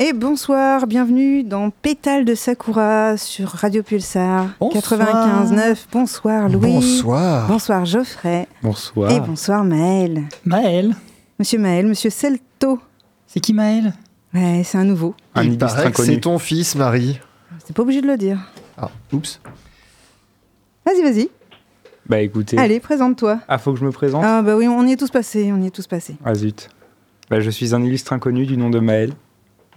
Et bonsoir, bienvenue dans Pétale de Sakura sur Radio Pulsar 95.9. Bonsoir Louis. Bonsoir. Bonsoir Geoffrey. Bonsoir. Et bonsoir Maël. Maël. Monsieur Maël, monsieur Celto. C'est qui Maël? Ouais, c'est un nouveau. Un Il illustre paraît que inconnu. c'est ton fils, Marie. C'est pas obligé de le dire. Ah, oups. Vas-y, vas-y. Bah écoutez. Allez, présente-toi. Ah, faut que je me présente? Ah bah oui, on y est tous passés, on y est tous passés. Ah zut. Bah, je suis un illustre inconnu du nom de Maël.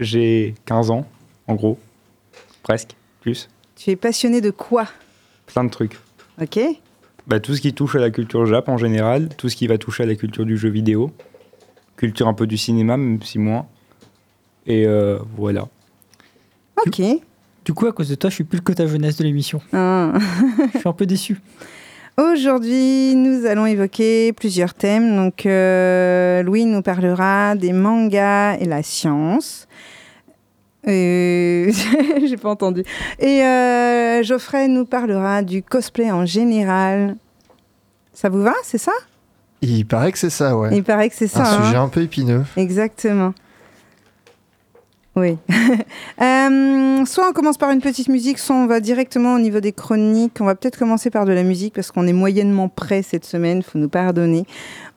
J'ai 15 ans, en gros. Presque, plus. Tu es passionné de quoi? Plein de trucs. Ok Bah, tout ce qui touche à la culture Jap en général, tout ce qui va toucher à la culture du jeu vidéo, culture un peu du cinéma, même si moins. Et euh, voilà. Ok. Du coup, à cause de toi, je suis plus le quota jeunesse de l'émission. Ah. Je suis un peu déçu. Aujourd'hui, nous allons évoquer plusieurs thèmes. Donc, euh, Louis nous parlera des mangas et la science. Euh, J'ai pas entendu. Et euh, Geoffrey nous parlera du cosplay en général. Ça vous va, c'est ça? Il paraît que c'est ça, ouais. Il paraît que c'est ça. Un hein sujet un peu épineux. Exactement. Oui. Euh, soit on commence par une petite musique, soit on va directement au niveau des chroniques. On va peut-être commencer par de la musique parce qu'on est moyennement prêt cette semaine, faut nous pardonner.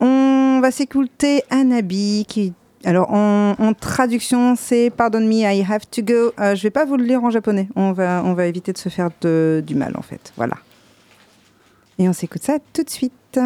On va s'écouter Anabi qui. Alors en, traduction c'est Pardon me, I have to go. Euh, je vais pas vous le lire en japonais. On va, on va éviter de se faire du mal en fait. Voilà. Et on s'écoute ça tout de suite.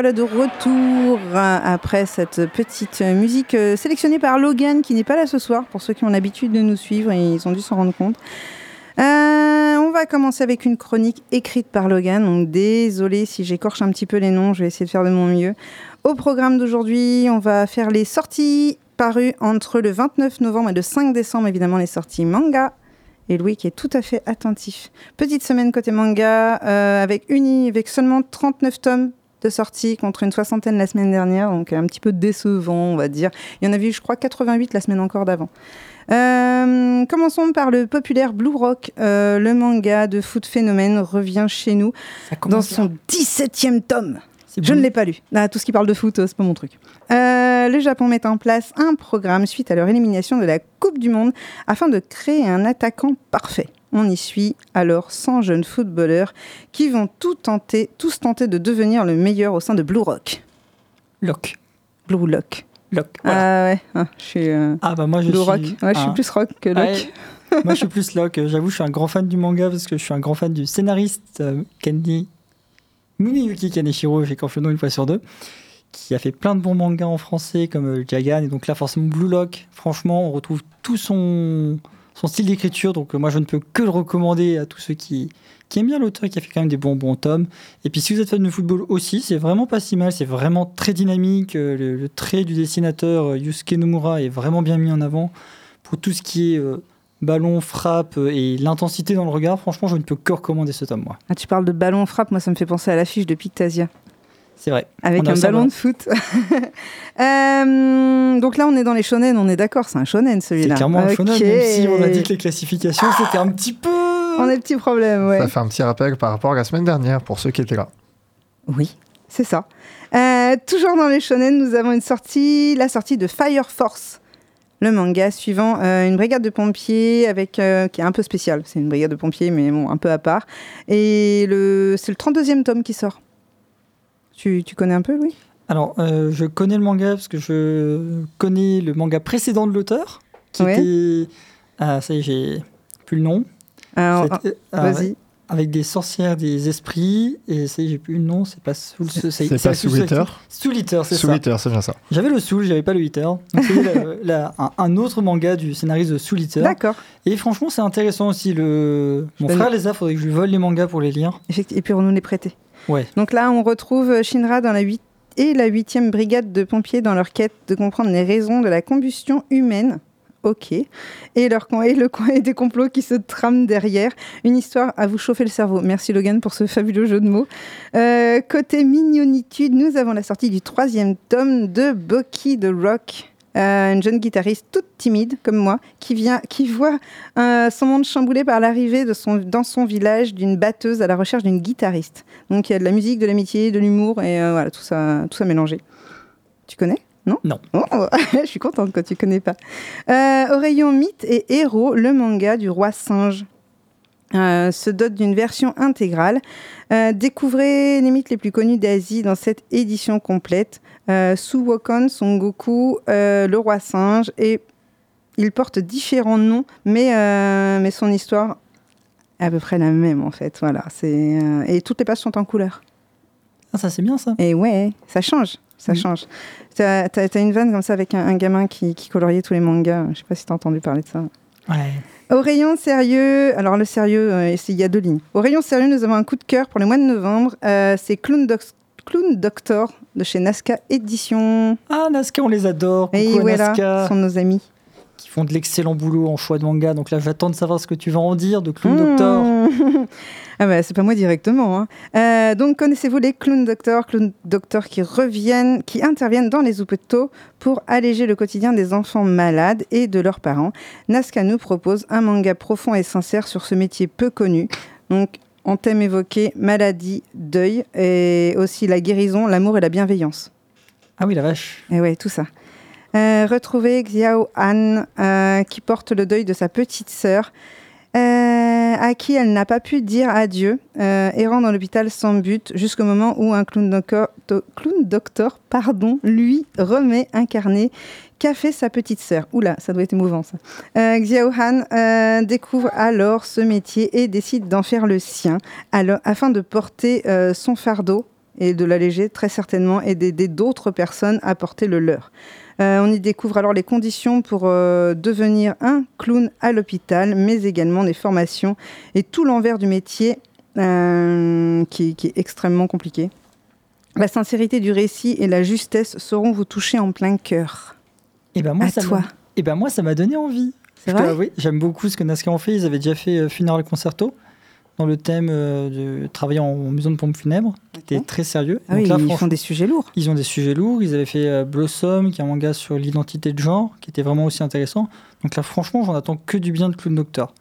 Voilà, de retour euh, après cette petite musique euh, sélectionnée par Logan, qui n'est pas là ce soir, pour ceux qui ont l'habitude de nous suivre, ils ont dû s'en rendre compte. Euh, on va commencer avec une chronique écrite par Logan. Donc désolé si j'écorche un petit peu les noms, je vais essayer de faire de mon mieux. Au programme d'aujourd'hui, on va faire les sorties parues entre le 29 novembre et le 5 décembre, évidemment les sorties manga. Et Louis qui est tout à fait attentif. Petite semaine côté manga, avec, uni, avec seulement 39 tomes de sortie contre une soixantaine la semaine dernière, donc un petit peu décevant, on va dire. Il y en avait eu, je crois, 88 la semaine encore d'avant. Euh, commençons par le populaire Blue Rock. Euh, le manga de Foot Phénomène revient chez nous dans son bien. 17e tome. Je ne l'ai pas lu. Ah, tout ce qui parle de foot, c'est pas mon truc. Euh, le Japon met en place un programme suite à leur élimination de la Coupe du Monde afin de créer un attaquant parfait. On y suit alors 100 jeunes footballeurs qui vont tout tenter, tous tenter de devenir le meilleur au sein de Blue Rock. Lock. Blue Lock. Lock. Voilà. Ah ouais, ah, je suis euh, Ah bah moi je Blue suis. Rock. Ouais, je suis plus rock que Lock. Ouais, moi je suis plus Lock. J'avoue, je suis un grand fan du manga parce que je suis un grand fan du scénariste euh, Kenji Muneyuki Kaneshiro, j'écorche le nom une fois sur deux, qui a fait plein de bons mangas en français comme euh, Jagan et donc là forcément Blue Lock. Franchement, on retrouve tout son son style d'écriture. Donc euh, moi je ne peux que le recommander à tous ceux qui aiment bien l'auteur qui a fait quand même des bons bons tomes. Et puis si vous êtes fan de football aussi, c'est vraiment pas si mal, c'est vraiment très dynamique. Euh, Le, trait du dessinateur euh, Yusuke Nomura est vraiment bien mis en avant pour tout ce qui est ballon, frappe et l'intensité dans le regard. Franchement, je ne peux que recommander ce tome, moi. Ah, tu parles de ballon frappe, moi ça me fait penser à l'affiche de Pictasia. C'est vrai. Avec On un ballon de foot. Euh, donc là, on est dans les shonen, on est d'accord, c'est un shonen C'est celui-là. clairement un shonen, même si on a dit que les classifications, c'était un petit peu... On a des petits problèmes, ouais. Ça fait un petit rappel par rapport à la semaine dernière pour ceux qui étaient là. Oui, c'est ça. Euh, toujours dans les shonen, nous avons une sortie, la sortie de Fire Force, le manga suivant euh, une brigade de pompiers avec euh, qui est un peu spéciale. C'est une brigade de pompiers, mais bon, un peu à part. Et le, c'est le 32e tome qui sort. Tu, tu connais un peu, Louis? Alors, euh, je connais le manga parce que je connais le manga précédent de l'auteur, qui Ouais. était... Ah, ça y est, j'ai plus le nom. Alors, ah, ah, Vas-y. Avec des sorcières, des esprits, et ça y est, j'ai plus le nom, c'est pas Soul... C'est pas Soul Eater? Soul Eater, c'est Soul ça. Eater, c'est bien ça. J'avais le Soul, j'avais pas le Eater. Donc c'est un, un autre manga du scénariste de Soul Eater. D'accord. Et franchement, c'est intéressant aussi. Le... Mon frère les a, faudrait que je lui vole les mangas pour les lire. Effectivement. Et puis on nous les prêtait. Donc là, on retrouve Shinra dans la 8 et la 8e brigade de pompiers dans leur quête de comprendre les raisons de la combustion humaine. Ok. Et, leur, et le coin et des complots qui se trament derrière. Une histoire à vous chauffer le cerveau. Merci Logan pour ce fabuleux jeu de mots. Euh, côté mignonitude, nous avons la sortie du troisième tome de Bucky the Rock. Euh, une jeune guitariste toute timide comme moi qui vient qui voit euh, son monde chamboulé par l'arrivée de son dans son village d'une batteuse à la recherche d'une guitariste. Donc il y a de la musique, de l'amitié, de l'humour et euh, voilà tout ça tout ça mélangé. Tu connais? Non? Non. Oh, je suis contente quand tu connais pas. Au rayon mythe et héros, le manga du roi singe. euh, se dote d'une version intégrale. Euh, découvrez les mythes les plus connus d'Asie dans cette édition complète. Euh, Suwokon, Son Goku, euh, le roi singe, et il porte différents noms, mais, euh, mais son histoire est à peu près la même en fait. Voilà, c'est et toutes les pages sont en couleur. Ah, ça c'est bien ça. Et ouais, ça change, ça Mm. change. T'as as, une vanne comme ça avec un, un gamin qui, qui coloriait tous les mangas. Je sais pas si t'as entendu parler de ça. Ouais. Au rayon sérieux, alors le sérieux, euh, il y a deux lignes. Au rayon sérieux, nous avons un coup de cœur pour le mois de novembre. Euh, c'est Clown, Doc- Clown Doctor de chez Nazca Édition. Ah, Nazca, on les adore. Et Coucou à voilà, Nazca, sont nos amis. qui font de l'excellent boulot en choix de manga. Donc là, j'attends de savoir ce que tu vas en dire de Clown Mmh. Doctor. ah bah, c'est pas moi directement. hein. Euh, donc connaissez-vous les Clown Doctors Clown Doctors qui reviennent, qui interviennent dans les hôpitaux pour alléger le quotidien des enfants malades et de leurs parents? Nazca nous propose un manga profond et sincère sur ce métier peu connu. Donc en thème évoqué maladie, deuil et aussi la guérison, l'amour et la bienveillance. Ah oui, la vache. Et ouais, tout ça. Euh, retrouver Xiao Han, euh, qui porte le deuil de sa petite sœur, euh, à qui elle n'a pas pu dire adieu, euh, errant dans l'hôpital sans but, jusqu'au moment où un clown doctor, do- clown doctor pardon, lui remet incarné qu'a fait sa petite sœur. Oula, ça doit être émouvant ça. Euh, Xiao Han euh, découvre alors ce métier et décide d'en faire le sien, afin de porter euh, son fardeau et de l'alléger très certainement et d'aider d'autres personnes à porter le leur. Euh, on y découvre alors les conditions pour euh, devenir un clown à l'hôpital, mais également des formations et tout l'envers du métier euh, qui, qui est extrêmement compliqué. La sincérité du récit et la justesse sauront vous toucher en plein cœur. Et ben moi, À ça toi. m'a- Et ben moi, ça m'a donné envie. C'est vrai? J'aime beaucoup ce que Nasca ont fait. Ils avaient déjà fait Funeral Concerto dans le thème euh, de travailler en maison de pompe funèbre, qui était très sérieux. Ah oui, Donc là, ils font des sujets lourds. ils ont des sujets lourds. Ils avaient fait euh, Blossom, qui est un manga sur l'identité de genre, qui était vraiment aussi intéressant. Donc là, franchement, j'en attends que du bien de Clown Doctor.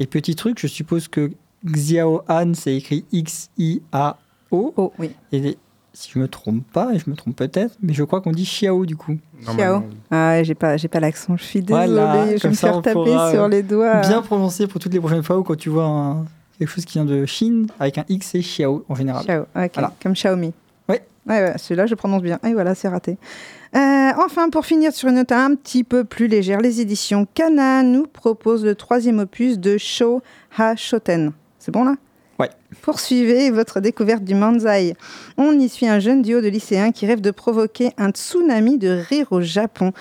Et petit truc, je suppose que Xiao Han, c'est écrit X-I-A-O. Oh oui. Et les- si je me trompe pas, et je me trompe peut-être, mais je crois qu'on dit Xiao du coup. Normalement, Ah, ouais, j'ai pas, j'ai pas l'accent. Je suis désolée. Voilà, je vais me faire taper sur euh, les doigts. Bien prononcé pour toutes les prochaines fois ou quand tu vois un- quelque chose qui vient de Chine avec un X et Xiao en général. Xiao, ok, Voilà. comme Xiaomi. Ouais. Ouais, ouais, celui-là, je prononce bien. Et voilà, c'est raté. Euh, enfin, pour finir sur une note un petit peu plus légère, les éditions Kana nous proposent le troisième opus de Sho Ha Shoten. C'est bon là? Ouais. Poursuivez votre découverte du manzai. On y suit un jeune duo de lycéens qui rêve de provoquer un tsunami de rire au Japon.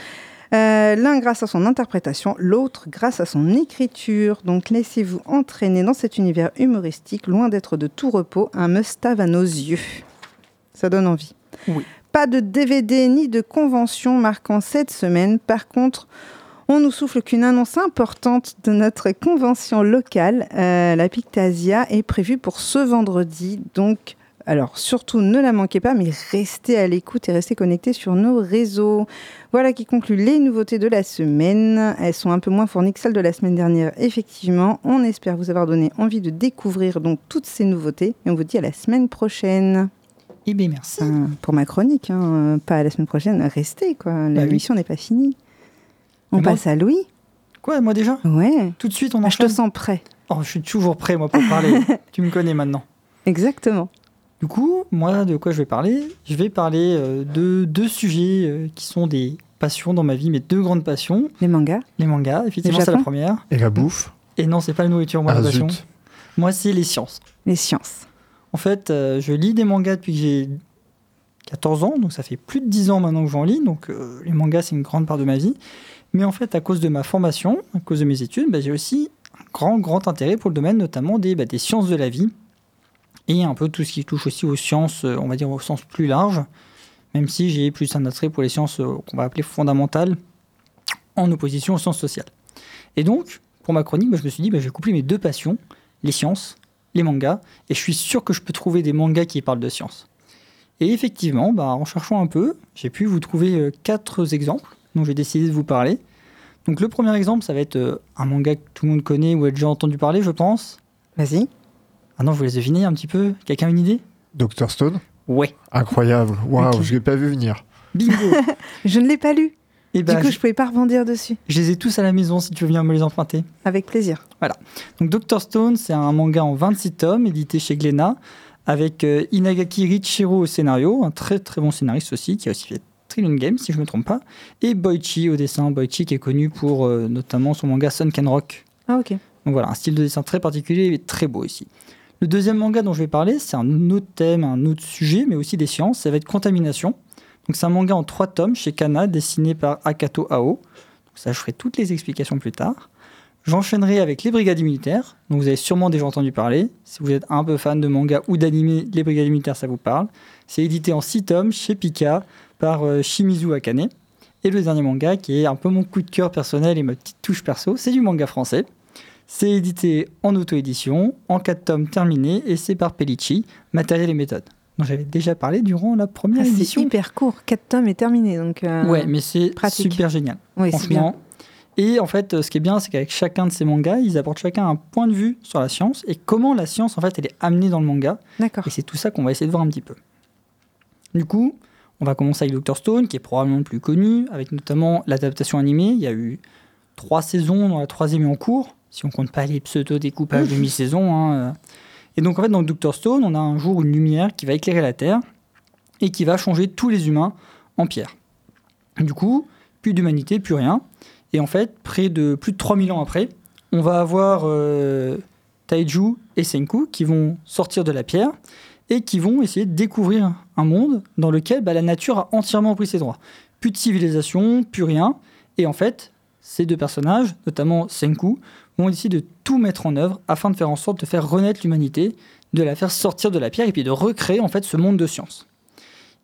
Euh, L'un grâce à son interprétation, l'autre grâce à son écriture. Donc laissez-vous entraîner dans cet univers humoristique, loin d'être de tout repos, un must-have à nos yeux. Ça donne envie. Oui. Pas de DVD ni de convention marquant cette semaine. Par contre, on nous souffle qu'une annonce importante de notre convention locale, euh, la Pictasia, est prévue pour ce vendredi. Donc, alors surtout ne la manquez pas, mais restez à l'écoute et restez connectés sur nos réseaux. Voilà qui conclut les nouveautés de la semaine. Elles sont un peu moins fournies que celles de la semaine dernière, effectivement. On espère vous avoir donné envie de découvrir donc toutes ces nouveautés et on vous dit à la semaine prochaine. Eh bien merci. Pour ma chronique, hein, pas à la semaine prochaine, restez quoi. La Bah oui. mission n'est pas finie. On moi- passe à Louis. Quoi, moi déjà? Ouais. Tout de suite on Ah, je te sens prêt. Oh, je suis toujours prêt moi pour parler. tu me connais maintenant. Exactement. Du coup, moi, de quoi je vais parler? Je vais parler euh, de deux sujets euh, qui sont des passions dans ma vie, mes deux grandes passions. Les mangas, Les mangas, effectivement, Le c'est la Japon première. Et la bouffe Et non, c'est pas la nourriture, moi, Ah la passion. zut. Moi, c'est les sciences. les sciences. En fait, euh, je lis des mangas depuis que j'ai 14 ans, donc ça fait plus de 10 ans maintenant que j'en lis, donc euh, les mangas, c'est une grande part de ma vie. Mais en fait, à cause de ma formation, à cause de mes études, bah, j'ai aussi un grand, grand intérêt pour le domaine, notamment des, bah, des sciences de la vie, et un peu tout ce qui touche aussi aux sciences, euh, on va dire au sens plus large, même si j'ai plus un attrait pour les sciences euh, qu'on va appeler fondamentales, en opposition aux sciences sociales. Et donc, pour ma chronique, bah, je me suis dit, bah, je vais coupler mes deux passions, les sciences, les mangas, et je suis sûr que je peux trouver des mangas qui parlent de science. Et effectivement, bah, en cherchant un peu, j'ai pu vous trouver euh, quatre exemples dont j'ai décidé de vous parler. Donc le premier exemple, ça va être un manga que tout le monde connaît ou a déjà entendu parler, je pense. Vas-y. Ah non, je vous laisse deviner un petit peu. Quelqu'un a une idée Dr Stone Ouais. Incroyable. Waouh, Ok. je l'ai pas vu venir. Bingo Je ne l'ai pas lu. Et bah, du coup, je... je pouvais pas rebondir dessus. je les ai tous à la maison si tu veux venir me les emprunter. Avec plaisir. Donc Dr Stone, c'est un manga en 26 tomes, édité chez Glénat, avec euh, Inagaki Richiro au scénario, un très très bon scénariste aussi, qui a aussi fait Trillion Games, si je ne me trompe pas, et Boichi au dessin. Boichi qui est connu pour euh, notamment son manga Sun Can Rock. Ah ok. Donc voilà, un style de dessin très particulier et très beau ici. Le deuxième manga dont je vais parler, c'est un autre thème, un autre sujet, mais aussi des sciences, ça va être Contamination. Donc c'est un manga en trois tomes chez Kana, dessiné par Akato Ao. Donc ça, je ferai toutes les explications plus tard. J'enchaînerai avec Les Brigades Militaires, dont vous avez sûrement déjà entendu parler. Si vous êtes un peu fan de manga ou d'anime, Les Brigades Militaires, ça vous parle. C'est édité en six tomes chez Pika par euh, Shimizu Akane. Et le dernier manga, qui est un peu mon coup de cœur personnel et ma petite touche perso, c'est du manga français. C'est édité en auto-édition, en 4 tomes terminés, et c'est par Pellicci, Matériel et méthode, dont j'avais déjà parlé durant la première Ah, c'est édition. hyper court. 4 tomes est terminé. Donc, euh, Ouais, mais c'est super génial, oui, c'est bien. franchement. Et en fait, ce qui est bien, c'est qu'avec chacun de ces mangas, ils apportent chacun un point de vue sur la science et comment la science, en fait, elle est amenée dans le manga. D'accord. Et c'est tout ça qu'on va essayer de voir un petit peu. Du coup, on va commencer avec Dr Stone, qui est probablement le plus connu, avec notamment l'adaptation animée. Il y a eu trois saisons, dont la troisième est en cours, si on compte pas les pseudo-découpages de mi-saison. hein, euh. Et donc, en fait, dans Dr Stone, on a un jour une lumière qui va éclairer la Terre et qui va changer tous les humains en pierre. Du coup, plus d'humanité, plus rien. Et en fait, près de plus de 3000 ans après, on va avoir euh, Taiju et Senku qui vont sortir de la pierre et qui vont essayer de découvrir un monde dans lequel bah, la nature a entièrement pris ses droits. Plus de civilisation, plus rien. Et en fait, ces deux personnages, notamment Senku, vont décider de tout mettre en œuvre afin de faire en sorte de faire renaître l'humanité, de la faire sortir de la pierre et puis de recréer en fait ce monde de science.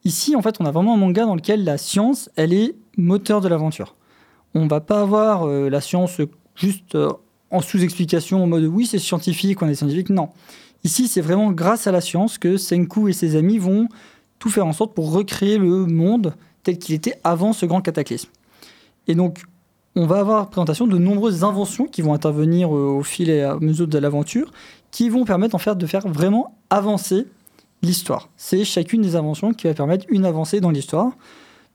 Ici, en fait, on a vraiment un manga dans lequel la science, elle est moteur de l'aventure. On va pas avoir euh, la science juste euh, en sous-explication en mode oui, c'est scientifique, on est scientifique. Non. Ici, c'est vraiment grâce à la science que Senku et ses amis vont tout faire en sorte pour recréer le monde tel qu'il était avant ce grand cataclysme. Et donc, on va avoir présentation de nombreuses inventions qui vont intervenir euh, au fil et à mesure de l'aventure, qui vont permettre en fait de faire vraiment avancer l'histoire. C'est chacune des inventions qui va permettre une avancée dans l'histoire.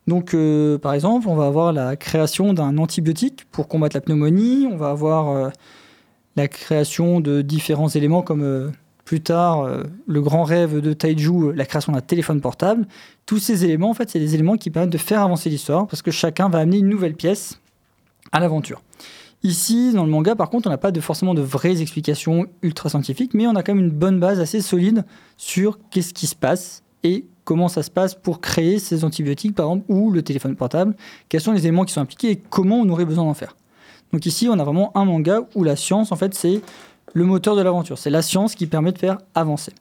Donc, euh, par exemple, on va avoir la création d'un antibiotique pour combattre la pneumonie. On va avoir euh, la création de différents éléments comme plus tard le grand rêve de Taiju, la création d'un téléphone portable. Tous ces éléments, en fait, c'est des éléments qui permettent de faire avancer l'histoire parce que chacun va amener une nouvelle pièce à l'aventure. Ici, dans le manga, par contre, on n'a pas de, forcément de vraies explications ultra scientifiques, mais on a quand même une bonne base assez solide sur qu'est-ce qui se passe et comment ça se passe pour créer ces antibiotiques, par exemple, ou le téléphone portable, quels sont les éléments qui sont impliqués et comment on aurait besoin d'en faire. Donc ici, on a vraiment un manga où la science, en fait, c'est le moteur de l'aventure. C'est la science qui permet de faire avancer.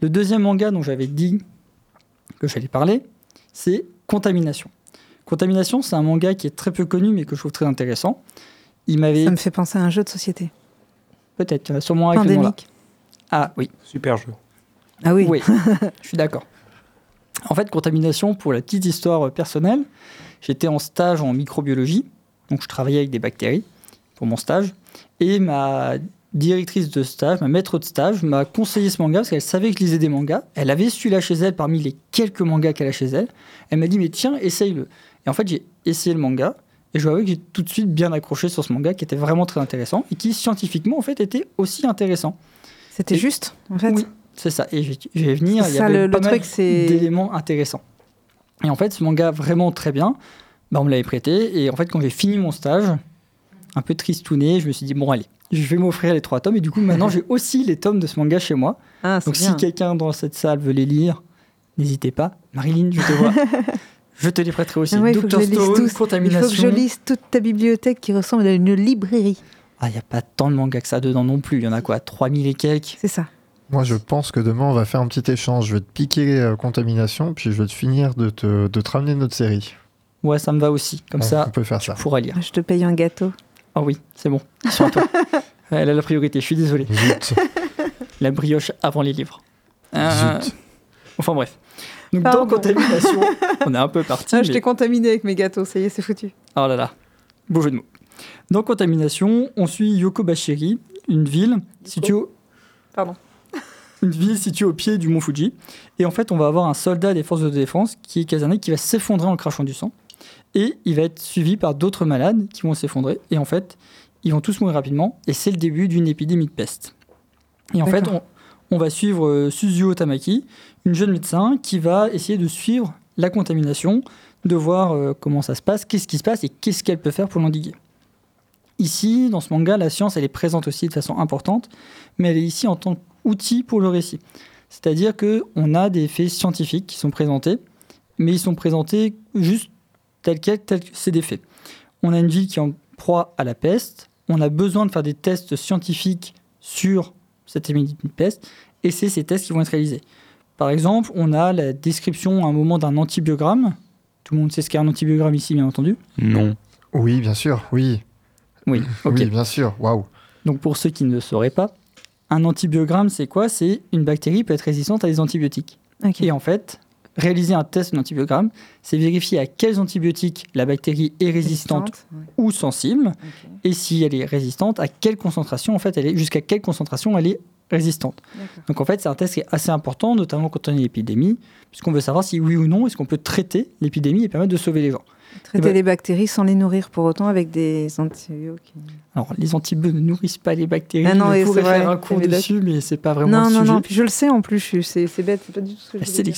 Le deuxième manga dont j'avais dit que j'allais parler, c'est Contamination. Contamination, c'est un manga qui est très peu connu, mais que je trouve très intéressant. Il m'avait... Ça me fait penser à un jeu de société. Peut-être, il y en a sûrement avec le. Pandémique. Ah oui, Super jeu. Ah oui. oui, je suis d'accord. En fait, contamination, pour la petite histoire euh, personnelle, j'étais en stage en microbiologie, donc je travaillais avec des bactéries pour mon stage, et ma directrice de stage, ma maître de stage, m'a conseillé ce manga parce qu'elle savait que je lisais des mangas. Elle avait celui-là chez elle parmi les quelques mangas qu'elle a chez elle. Elle m'a dit, mais tiens, essaye-le. Et en fait, j'ai essayé le manga, et je avouer que j'ai tout de suite bien accroché sur ce manga qui était vraiment très intéressant, et qui scientifiquement, en fait, était aussi intéressant. C'était juste, en fait. Oui, c'est ça. Et je vais, je vais venir. Il y ça, avait le- le pas mal truc, c'est- d'éléments intéressants. Et en fait, ce manga vraiment très bien, bah, on me l'avait prêté. Et en fait, quand j'ai fini mon stage, un peu tristouné, je me suis dit bon allez, je vais m'offrir les trois tomes. Et du coup, maintenant, j'ai aussi les tomes de ce manga chez moi. Ah, Donc, bien. si quelqu'un dans cette salle veut les lire, n'hésitez pas. Marilyn, je te vois. je te les prêterai aussi. Ah ouais, il faut que Dr je les lise Stone, tous. Il faut Contamination. que je lise toute ta bibliothèque qui ressemble à une librairie. Ah, il n'y a pas tant de mangas que ça dedans non plus. Il y en a quoi 3000 et quelques? C'est ça. Moi, je pense que demain, on va faire un petit échange. Je vais te piquer euh, Contamination, puis je vais te finir de te, de te ramener notre série. Ouais, ça me va aussi. Comme On- ça, on peut faire tu ça. pourras lire. Je te paye un gâteau. Ah oui, c'est bon. Sur toi. Elle a la priorité, je suis désolé. Zut, La brioche avant les livres. Euh, zut. Enfin bref. Donc Pardon. dans Contamination, on est un peu parti. Ah, je mais- t'ai contaminé avec mes gâteaux, ça y est, c'est foutu. Oh là là, beau jeu de mots. Dans Contamination, on suit Yokobashiri, une ville située au... Pardon. Une ville située au pied du mont Fuji. Et en fait, on va avoir un soldat des forces de défense qui est caserné, qui va s'effondrer en crachant du sang. Et il va être suivi par d'autres malades qui vont s'effondrer. Et en fait, ils vont tous mourir rapidement. Et c'est le début d'une épidémie de peste. Et en fait, on, on va suivre euh, Suzuo Tamaki, une jeune médecin qui va essayer de suivre la contamination, de voir euh, comment ça se passe, qu'est-ce qui se passe et qu'est-ce qu'elle peut faire pour l'endiguer. Ici, dans ce manga, la science, elle est présente aussi de façon importante, mais elle est ici en tant qu'outil pour le récit. C'est-à-dire qu'on a des faits scientifiques qui sont présentés, mais ils sont présentés juste tels quels, tels que c'est des faits. On a une ville qui est en proie à la peste, on a besoin de faire des tests scientifiques sur cette épidémie de peste, et c'est ces tests qui vont être réalisés. Par exemple, on a la description à un moment d'un antibiogramme. Tout le monde sait ce qu'est un antibiogramme ici, bien entendu. Non. Oui, bien sûr, oui. Oui, ok. Oui, bien sûr, waouh. Donc pour ceux qui ne sauraient pas, un antibiogramme, c'est quoi? C'est une bactérie peut être résistante à des antibiotiques. Et en fait, réaliser un test d'antibiogramme, c'est vérifier à quels antibiotiques la bactérie est résistante Ouais, ou sensible, et si elle est résistante, à quelle concentration en fait elle est, jusqu'à quelle concentration elle est résistante. Donc en fait, c'est un test qui est assez important, notamment quand on a une épidémie, puisqu'on veut savoir si oui ou non est-ce qu'on peut traiter l'épidémie et permettre de sauver les gens. Traiter ben- les bactéries sans les nourrir pour autant avec des antibiotiques. Alors les antibiotiques ne nourrissent pas les bactéries, Ah non, vrai, faire un cours dessus, mais c'est pas vraiment Non, le non, sujet. non, puis je le sais en plus, c'est bête, c'est pas du tout ce que je dire.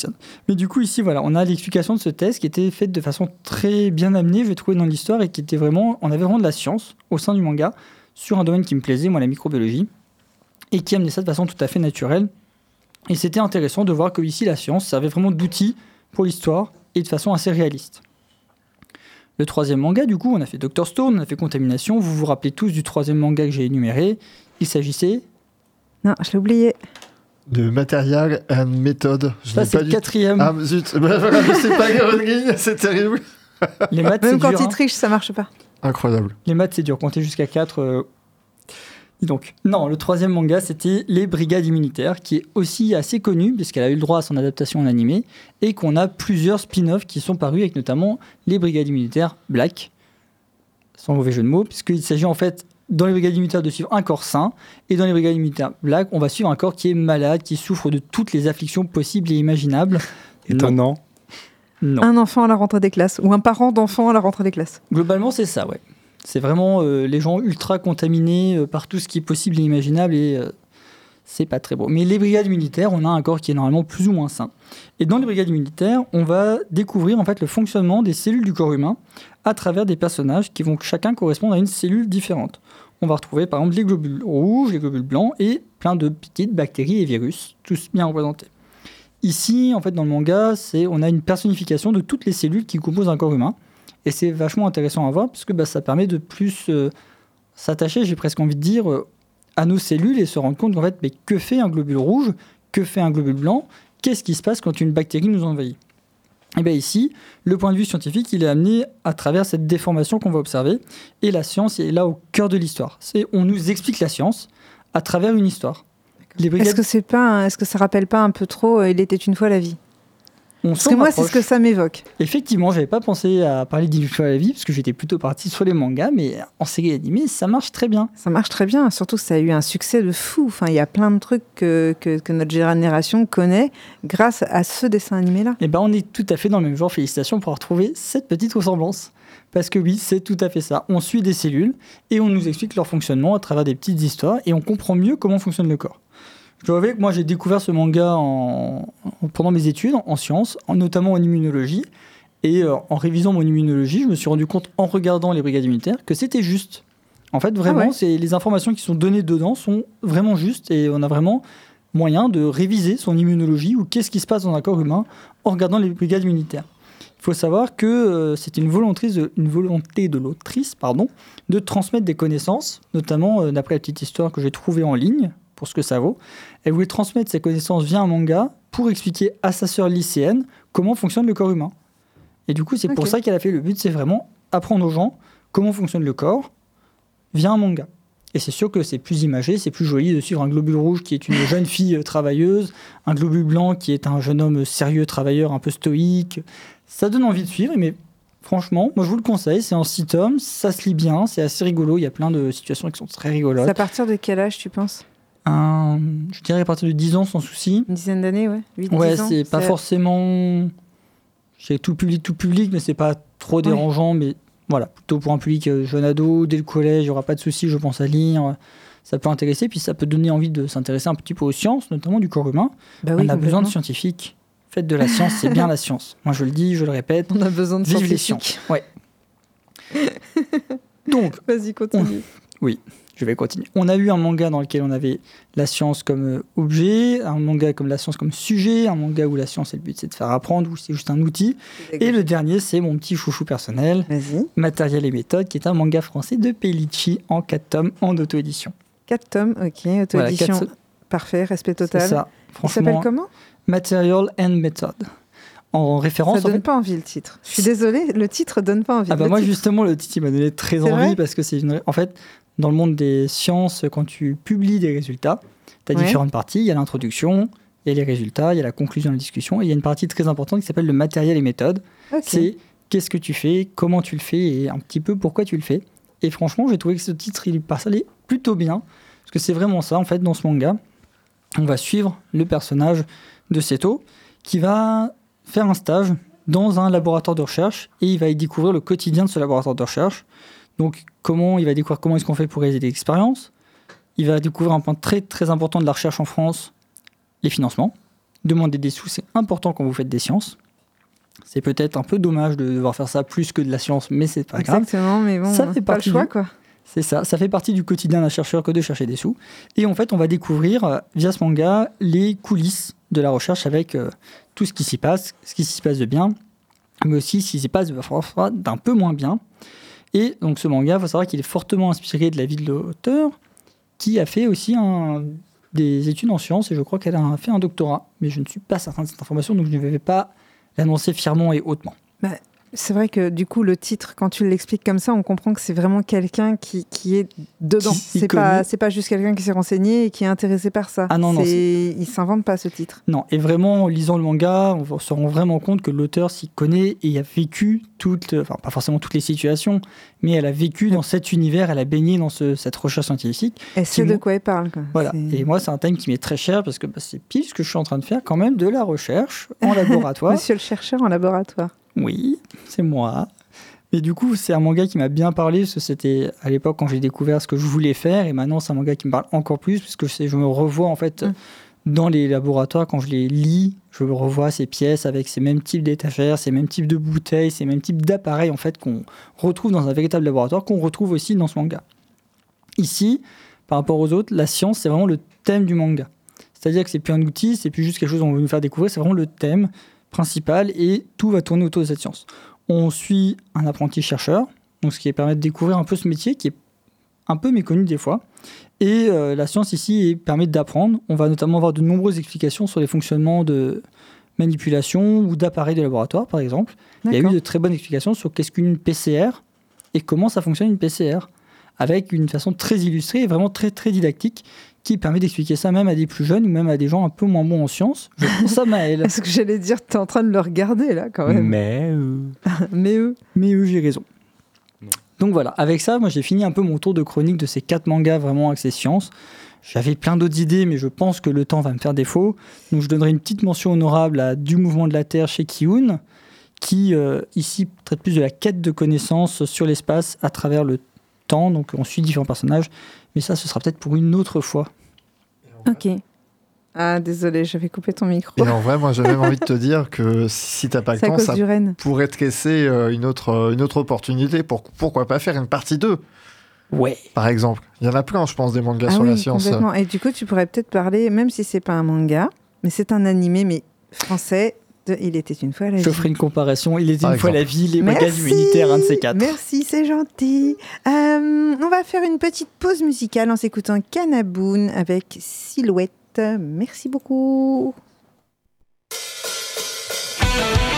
Mais du coup, ici, voilà, on a l'explication de ce test qui était faite de façon très bien amenée, j'ai trouvé dans l'histoire, et qui était vraiment, on avait vraiment de la science au sein du manga sur un domaine qui me plaisait, moi, la microbiologie, et qui amenait ça de façon tout à fait naturelle Et c'était intéressant de voir que ici la science servait vraiment d'outil pour l'histoire et de façon assez réaliste. Le troisième manga, du coup, on a fait Dr Stone, on a fait Contamination. Vous vous rappelez tous du troisième manga que j'ai énuméré. Il s'agissait, Non, je l'ai oublié. De matériel and méthode. Je ça c'est pas le du quatrième. Ah, zut. Bah, voilà, sais pas, Grenouille, c'est terrible. Les maths, c'est Même quand dur. il hein. triche, ça marche pas. Incroyable. Les maths, c'est dur. Compter jusqu'à 4. Donc, non, le troisième manga, c'était Les Brigades immunitaires, qui est aussi assez connu, puisqu'elle a eu le droit à son adaptation en animé, et qu'on a plusieurs spin-offs qui sont parus, avec notamment Les Brigades immunitaires Black, sans mauvais jeu de mots, puisqu'il s'agit en fait, dans Les Brigades immunitaires, de suivre un corps sain, et dans Les Brigades immunitaires Black, on va suivre un corps qui est malade, qui souffre de toutes les afflictions possibles et imaginables. Non. Étonnant. Non. Un enfant à la rentrée des classes ou un parent d'enfant à la rentrée des classes. Globalement, c'est ça, ouais. C'est vraiment euh, les gens ultra contaminés euh, par tout ce qui est possible et imaginable et euh, c'est pas très beau. Mais les brigades militaires, on a un corps qui est normalement plus ou moins sain. Et dans les brigades militaires, on va découvrir en fait le fonctionnement des cellules du corps humain à travers des personnages qui vont chacun correspondre à une cellule différente. On va retrouver par exemple les globules rouges, les globules blancs et plein de petites bactéries et virus, tous bien représentés. Ici, en fait, dans le manga, on a une personnification de toutes les cellules qui composent un corps humain. Et c'est vachement intéressant à voir parce que bah, ça permet de plus euh, s'attacher, j'ai presque envie de dire, euh, à nos cellules et se rendre compte qu'en fait, mais que fait un globule rouge? Que fait un globule blanc? Qu'est-ce qui se passe quand une bactérie nous envahit? Et bien ici, le point de vue scientifique, il est amené à travers cette déformation qu'on va observer. Et la science est là au cœur de l'histoire. C'est on nous explique la science à travers une histoire. Est-ce que c'est pas, est-ce que ça rappelle pas un peu trop euh, Il était une fois la vie? On Parce que moi, c'est ce que ça m'évoque. Effectivement, j'avais pas pensé à parler d'Il faut la vie parce que j'étais plutôt parti sur les mangas, mais en série animée, ça marche très bien. Ça marche très bien, surtout que ça a eu un succès de fou. Enfin, il y a plein de trucs que, que, que notre génération connaît grâce à ce dessin animé-là. Et ben, on est tout à fait dans le même genre. Félicitations pour avoir trouvé cette petite ressemblance. Parce que oui, c'est tout à fait ça. On suit des cellules et on nous explique leur fonctionnement à travers des petites histoires et on comprend mieux comment fonctionne le corps. Je dois avouer que moi, j'ai découvert ce manga en- en- pendant mes études en sciences, en- notamment en immunologie. Et euh, en révisant mon immunologie, je me suis rendu compte en regardant les brigades immunitaires que c'était juste. En fait, vraiment, Ah ouais. c'est les informations qui sont données dedans sont vraiment justes et on a vraiment moyen de réviser son immunologie ou qu'est-ce qui se passe dans un corps humain en regardant les brigades militaires. Il faut savoir que euh, c'est une, volonté de- une volonté de l'autrice pardon, de transmettre des connaissances, notamment euh, d'après la petite histoire que j'ai trouvée en ligne, pour ce que ça vaut. Elle voulait transmettre ces connaissances via un manga pour expliquer à sa sœur lycéenne comment fonctionne le corps humain. Et du coup, c'est pour ça qu'elle a fait le but, c'est vraiment apprendre aux gens comment fonctionne le corps via un manga. Et c'est sûr que c'est plus imagé, c'est plus joli de suivre un globule rouge qui est une jeune fille euh, travailleuse, un globule blanc qui est un jeune homme sérieux, travailleur, un peu stoïque. Ça donne envie de suivre, mais franchement, moi je vous le conseille, c'est en six tomes, ça se lit bien, c'est assez rigolo, il y a plein de situations qui sont très C'est rigolotes. à partir de quel âge, tu penses? Un- je dirais à partir de 10 ans sans souci. Une dizaine d'années, ouais 8, Ouais, 10 ans c'est pas forcément. J'ai tout public, tout public, mais c'est pas trop dérangeant. Mais voilà, plutôt pour un public euh, jeune ado, dès le collège, il n'y aura pas de souci, je pense, à lire. Ça peut intéresser, puis ça peut donner envie de s'intéresser un petit peu aux sciences, notamment du corps humain. Bah oui, On a besoin de scientifiques. Faites de la science, c'est bien la science. Moi, je le dis, je le répète. On a besoin de Vive les scientifiques. sciences. Ouais. Donc, Vas-y, continue. Je vais continuer. On a eu un manga dans lequel on avait la science comme euh, objet, un manga comme la science comme sujet, un manga où la science, et le but, c'est de faire apprendre, où c'est juste un outil. Et le dernier, c'est mon petit chouchou personnel. Matériel et méthode, qui est un manga français de Pellicci en 4 tomes en auto-édition. 4 tomes, ok. Voilà, Auto-édition, quatre- parfait, respect C'est total. ça. Il s'appelle Franchement, comment? Material and Method. En référence, Ça en donne fait- pas envie le titre. Je suis désolée, le titre donne pas envie. Ah bah moi titre. justement le titre il m'a donné très C'est envie parce que c'est une en fait dans le monde des sciences quand tu publies des résultats tu as Ouais. différentes parties il y a l'introduction il y a les résultats il y a la conclusion de la discussion et il y a une partie très importante qui s'appelle le matériel et méthode Ok. c'est qu'est-ce que tu fais comment tu le fais et un petit peu pourquoi tu le fais et franchement j'ai trouvé que ce titre il parlait plutôt bien parce que c'est vraiment ça en fait dans ce manga on va suivre le personnage de Seto qui va faire un stage dans un laboratoire de recherche et il va y découvrir le quotidien de ce laboratoire de recherche. Donc comment il va découvrir comment est-ce qu'on fait pour réaliser des expériences? Il va découvrir un point très très important de la recherche en France, les financements. Demander des sous, c'est important quand vous faites des sciences. C'est peut-être un peu dommage de devoir faire ça plus que de la science, mais c'est pas grave. Exactement, mais bon, Ça fait pas le choix, du- quoi. C'est ça, ça fait partie du quotidien d'un chercheur que de chercher des sous. Et en fait, on va découvrir euh, via ce manga les coulisses de la recherche avec euh, tout ce qui s'y passe, ce qui s'y passe de bien, mais aussi ce qui s'y passe d'un peu moins bien. Et donc ce manga, il faut savoir qu'il est fortement inspiré de la vie de l'auteur, qui a fait aussi des études en sciences, et je crois qu'elle a fait un doctorat, mais je ne suis pas certain de cette information, donc je ne vais pas l'annoncer fièrement et hautement. C'est vrai que du coup, le titre, quand tu l'expliques comme ça, on comprend que c'est vraiment quelqu'un qui, qui est dedans. C'est pas, c'est pas juste quelqu'un qui s'est renseigné et qui est intéressé par ça. Ah non, non, Il s'invente pas ce titre. Non, et vraiment, en lisant le manga, on se rend vraiment compte que l'auteur s'y connaît et a vécu toutes, enfin pas forcément toutes les situations, mais elle a vécu dans cet univers, elle a baigné dans ce- cette recherche scientifique. Elle sait de quoi elle parle. quoi. Voilà. Et moi, c'est un thème qui m'est très cher parce que bah, c'est pile ce que je suis en train de faire quand même de la recherche en laboratoire. Monsieur le chercheur en laboratoire. Oui, c'est moi. Mais du coup, c'est un manga qui m'a bien parlé, parce que c'était à l'époque quand j'ai découvert ce que je voulais faire, et maintenant c'est un manga qui me parle encore plus, parce que c'est- je me revois en fait Mm. dans les laboratoires, quand je les lis, je me revois ces pièces avec ces mêmes types d'étagères, ces mêmes types de bouteilles, ces mêmes types d'appareils en fait qu'on retrouve dans un véritable laboratoire, qu'on retrouve aussi dans ce manga. Ici, par rapport aux autres, la science, c'est vraiment le thème du manga. C'est-à-dire que c'est plus un outil, c'est plus juste quelque chose qu'on veut nous faire découvrir, c'est vraiment le thème principal et tout va tourner autour de cette science. On suit un apprenti chercheur, donc ce qui permet de découvrir un peu ce métier qui est un peu méconnu des fois. Et euh, la science ici permet d'apprendre. On va notamment avoir de nombreuses explications sur les fonctionnements de manipulation ou d'appareils de laboratoire, par exemple. Il y a eu de très bonnes explications sur qu'est-ce qu'une PCR et comment ça fonctionne une PCR, avec une façon très illustrée et vraiment très très didactique qui permet d'expliquer ça même à des plus jeunes ou même à des gens un peu moins bons en sciences. Je pense à Maël. Est-ce que j'allais dire, t'es en train de le regarder là quand même. Mais euh, Mais eux. Mais eux, j'ai raison. Non. Donc voilà, avec ça, moi j'ai fini un peu mon tour de chronique de ces quatre mangas vraiment axés sciences. J'avais plein d'autres idées, mais je pense que le temps va me faire défaut. Donc je donnerai une petite mention honorable à Du mouvement de la Terre chez Kiun, qui euh, ici traite plus de la quête de connaissances sur l'espace à travers le temps. Donc on suit différents personnages, mais ça ce sera peut-être pour une autre fois. Ok. Ah, désolé, j'avais coupé ton micro. Et en vrai, moi, j'ai même envie de te dire que si t'as pas le temps, ça pourrait te laisser euh, une autre, euh, une autre opportunité. Pour, pourquoi pas faire une partie 2, Ouais. par exemple Il y en a plein, je pense, des mangas Ah sur oui, la science. complètement. Et du coup, tu pourrais peut-être parler, même si c'est pas un manga, mais c'est un animé, mais français. De Il était une fois la Je vie. ferai une comparaison. Il était une fois la vie, les mangas humanitaires, un de ces quatre. Merci, c'est gentil. Euh, on va faire une petite pause musicale en s'écoutant Canaboon avec Silhouette. Merci beaucoup.「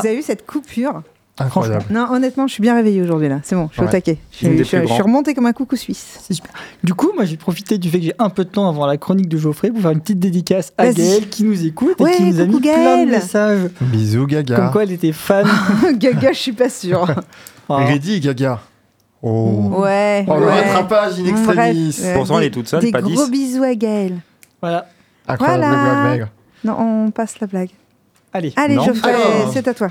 Vous avez vu cette coupure Incroyable. Non, honnêtement, je suis bien réveillée aujourd'hui là. C'est bon, je suis Ouais. au taquet. Je, suis- je je remontée comme un coucou suisse. C'est super. Du coup, moi, j'ai profité du fait que j'ai un peu de temps avant la chronique de Geoffrey pour faire une petite dédicace à. Gaëlle qui nous écoute Ouais, et qui nous a mis coucou plein de Gaëlle. messages Bisous, Gaga. comme quoi elle était fan. Gaga, je suis pas sûre. Enfin, Ready, Gaga. Oh. ouais. Oh, le ouais. rattrapage in Bref, extremis. ouais. Pourtant, elle est toute seule, Des pas gros 10. bisous à Gaël. voilà. Incroyable, Voilà. blague, blague. Non, on passe la blague. Allez. Allez, Non. Geoffrey, Alors. c'est à toi.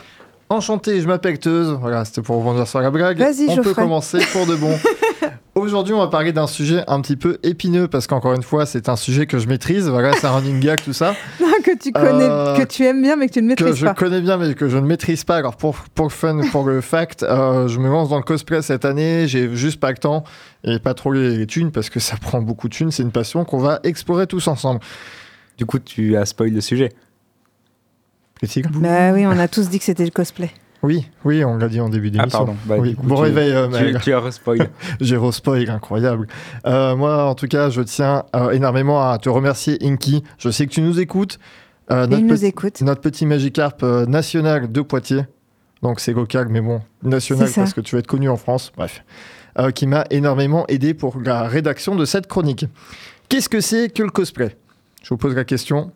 Enchanté, je m'appelle Teuse. Voilà, c'était pour rebondir sur la blague. Vas-y, On peut commencer pour de bon. Aujourd'hui, on va parler d'un sujet un petit peu épineux parce qu'encore une fois, c'est un sujet que je maîtrise. Voilà, c'est un running gag, tout ça. que tu connais, Euh, que tu aimes bien, mais que tu ne que maîtrises je pas. connais bien mais que je ne maîtrise pas. Alors pour, pour le fun, pour le fact, euh, je me lance dans le cosplay cette année, j'ai juste pas le temps et pas trop les thunes parce que ça prend beaucoup de thunes, c'est une passion qu'on va explorer tous ensemble. Du coup, tu as spoil le sujet. Les tigres Bah oui, on a tous dit que c'était le cosplay. Oui, oui, on l'a dit en début Ah, d'émission. pardon. Bah, oui. du coup, bon tu- réveil, euh, Tu, tu as spoil. Géro spoil, incroyable. Euh, moi, en tout cas, je tiens euh, énormément à te remercier, Inky. Je sais que tu nous écoutes. Euh, notre, il nous petit- écoute. notre petit Magikarp euh, national de Poitiers. Donc c'est local, mais bon, national parce que tu vas être connu en France. Bref. Euh, qui m'a énormément aidé pour la rédaction de cette chronique. Qu'est-ce que c'est que le cosplay? Je vous pose la question.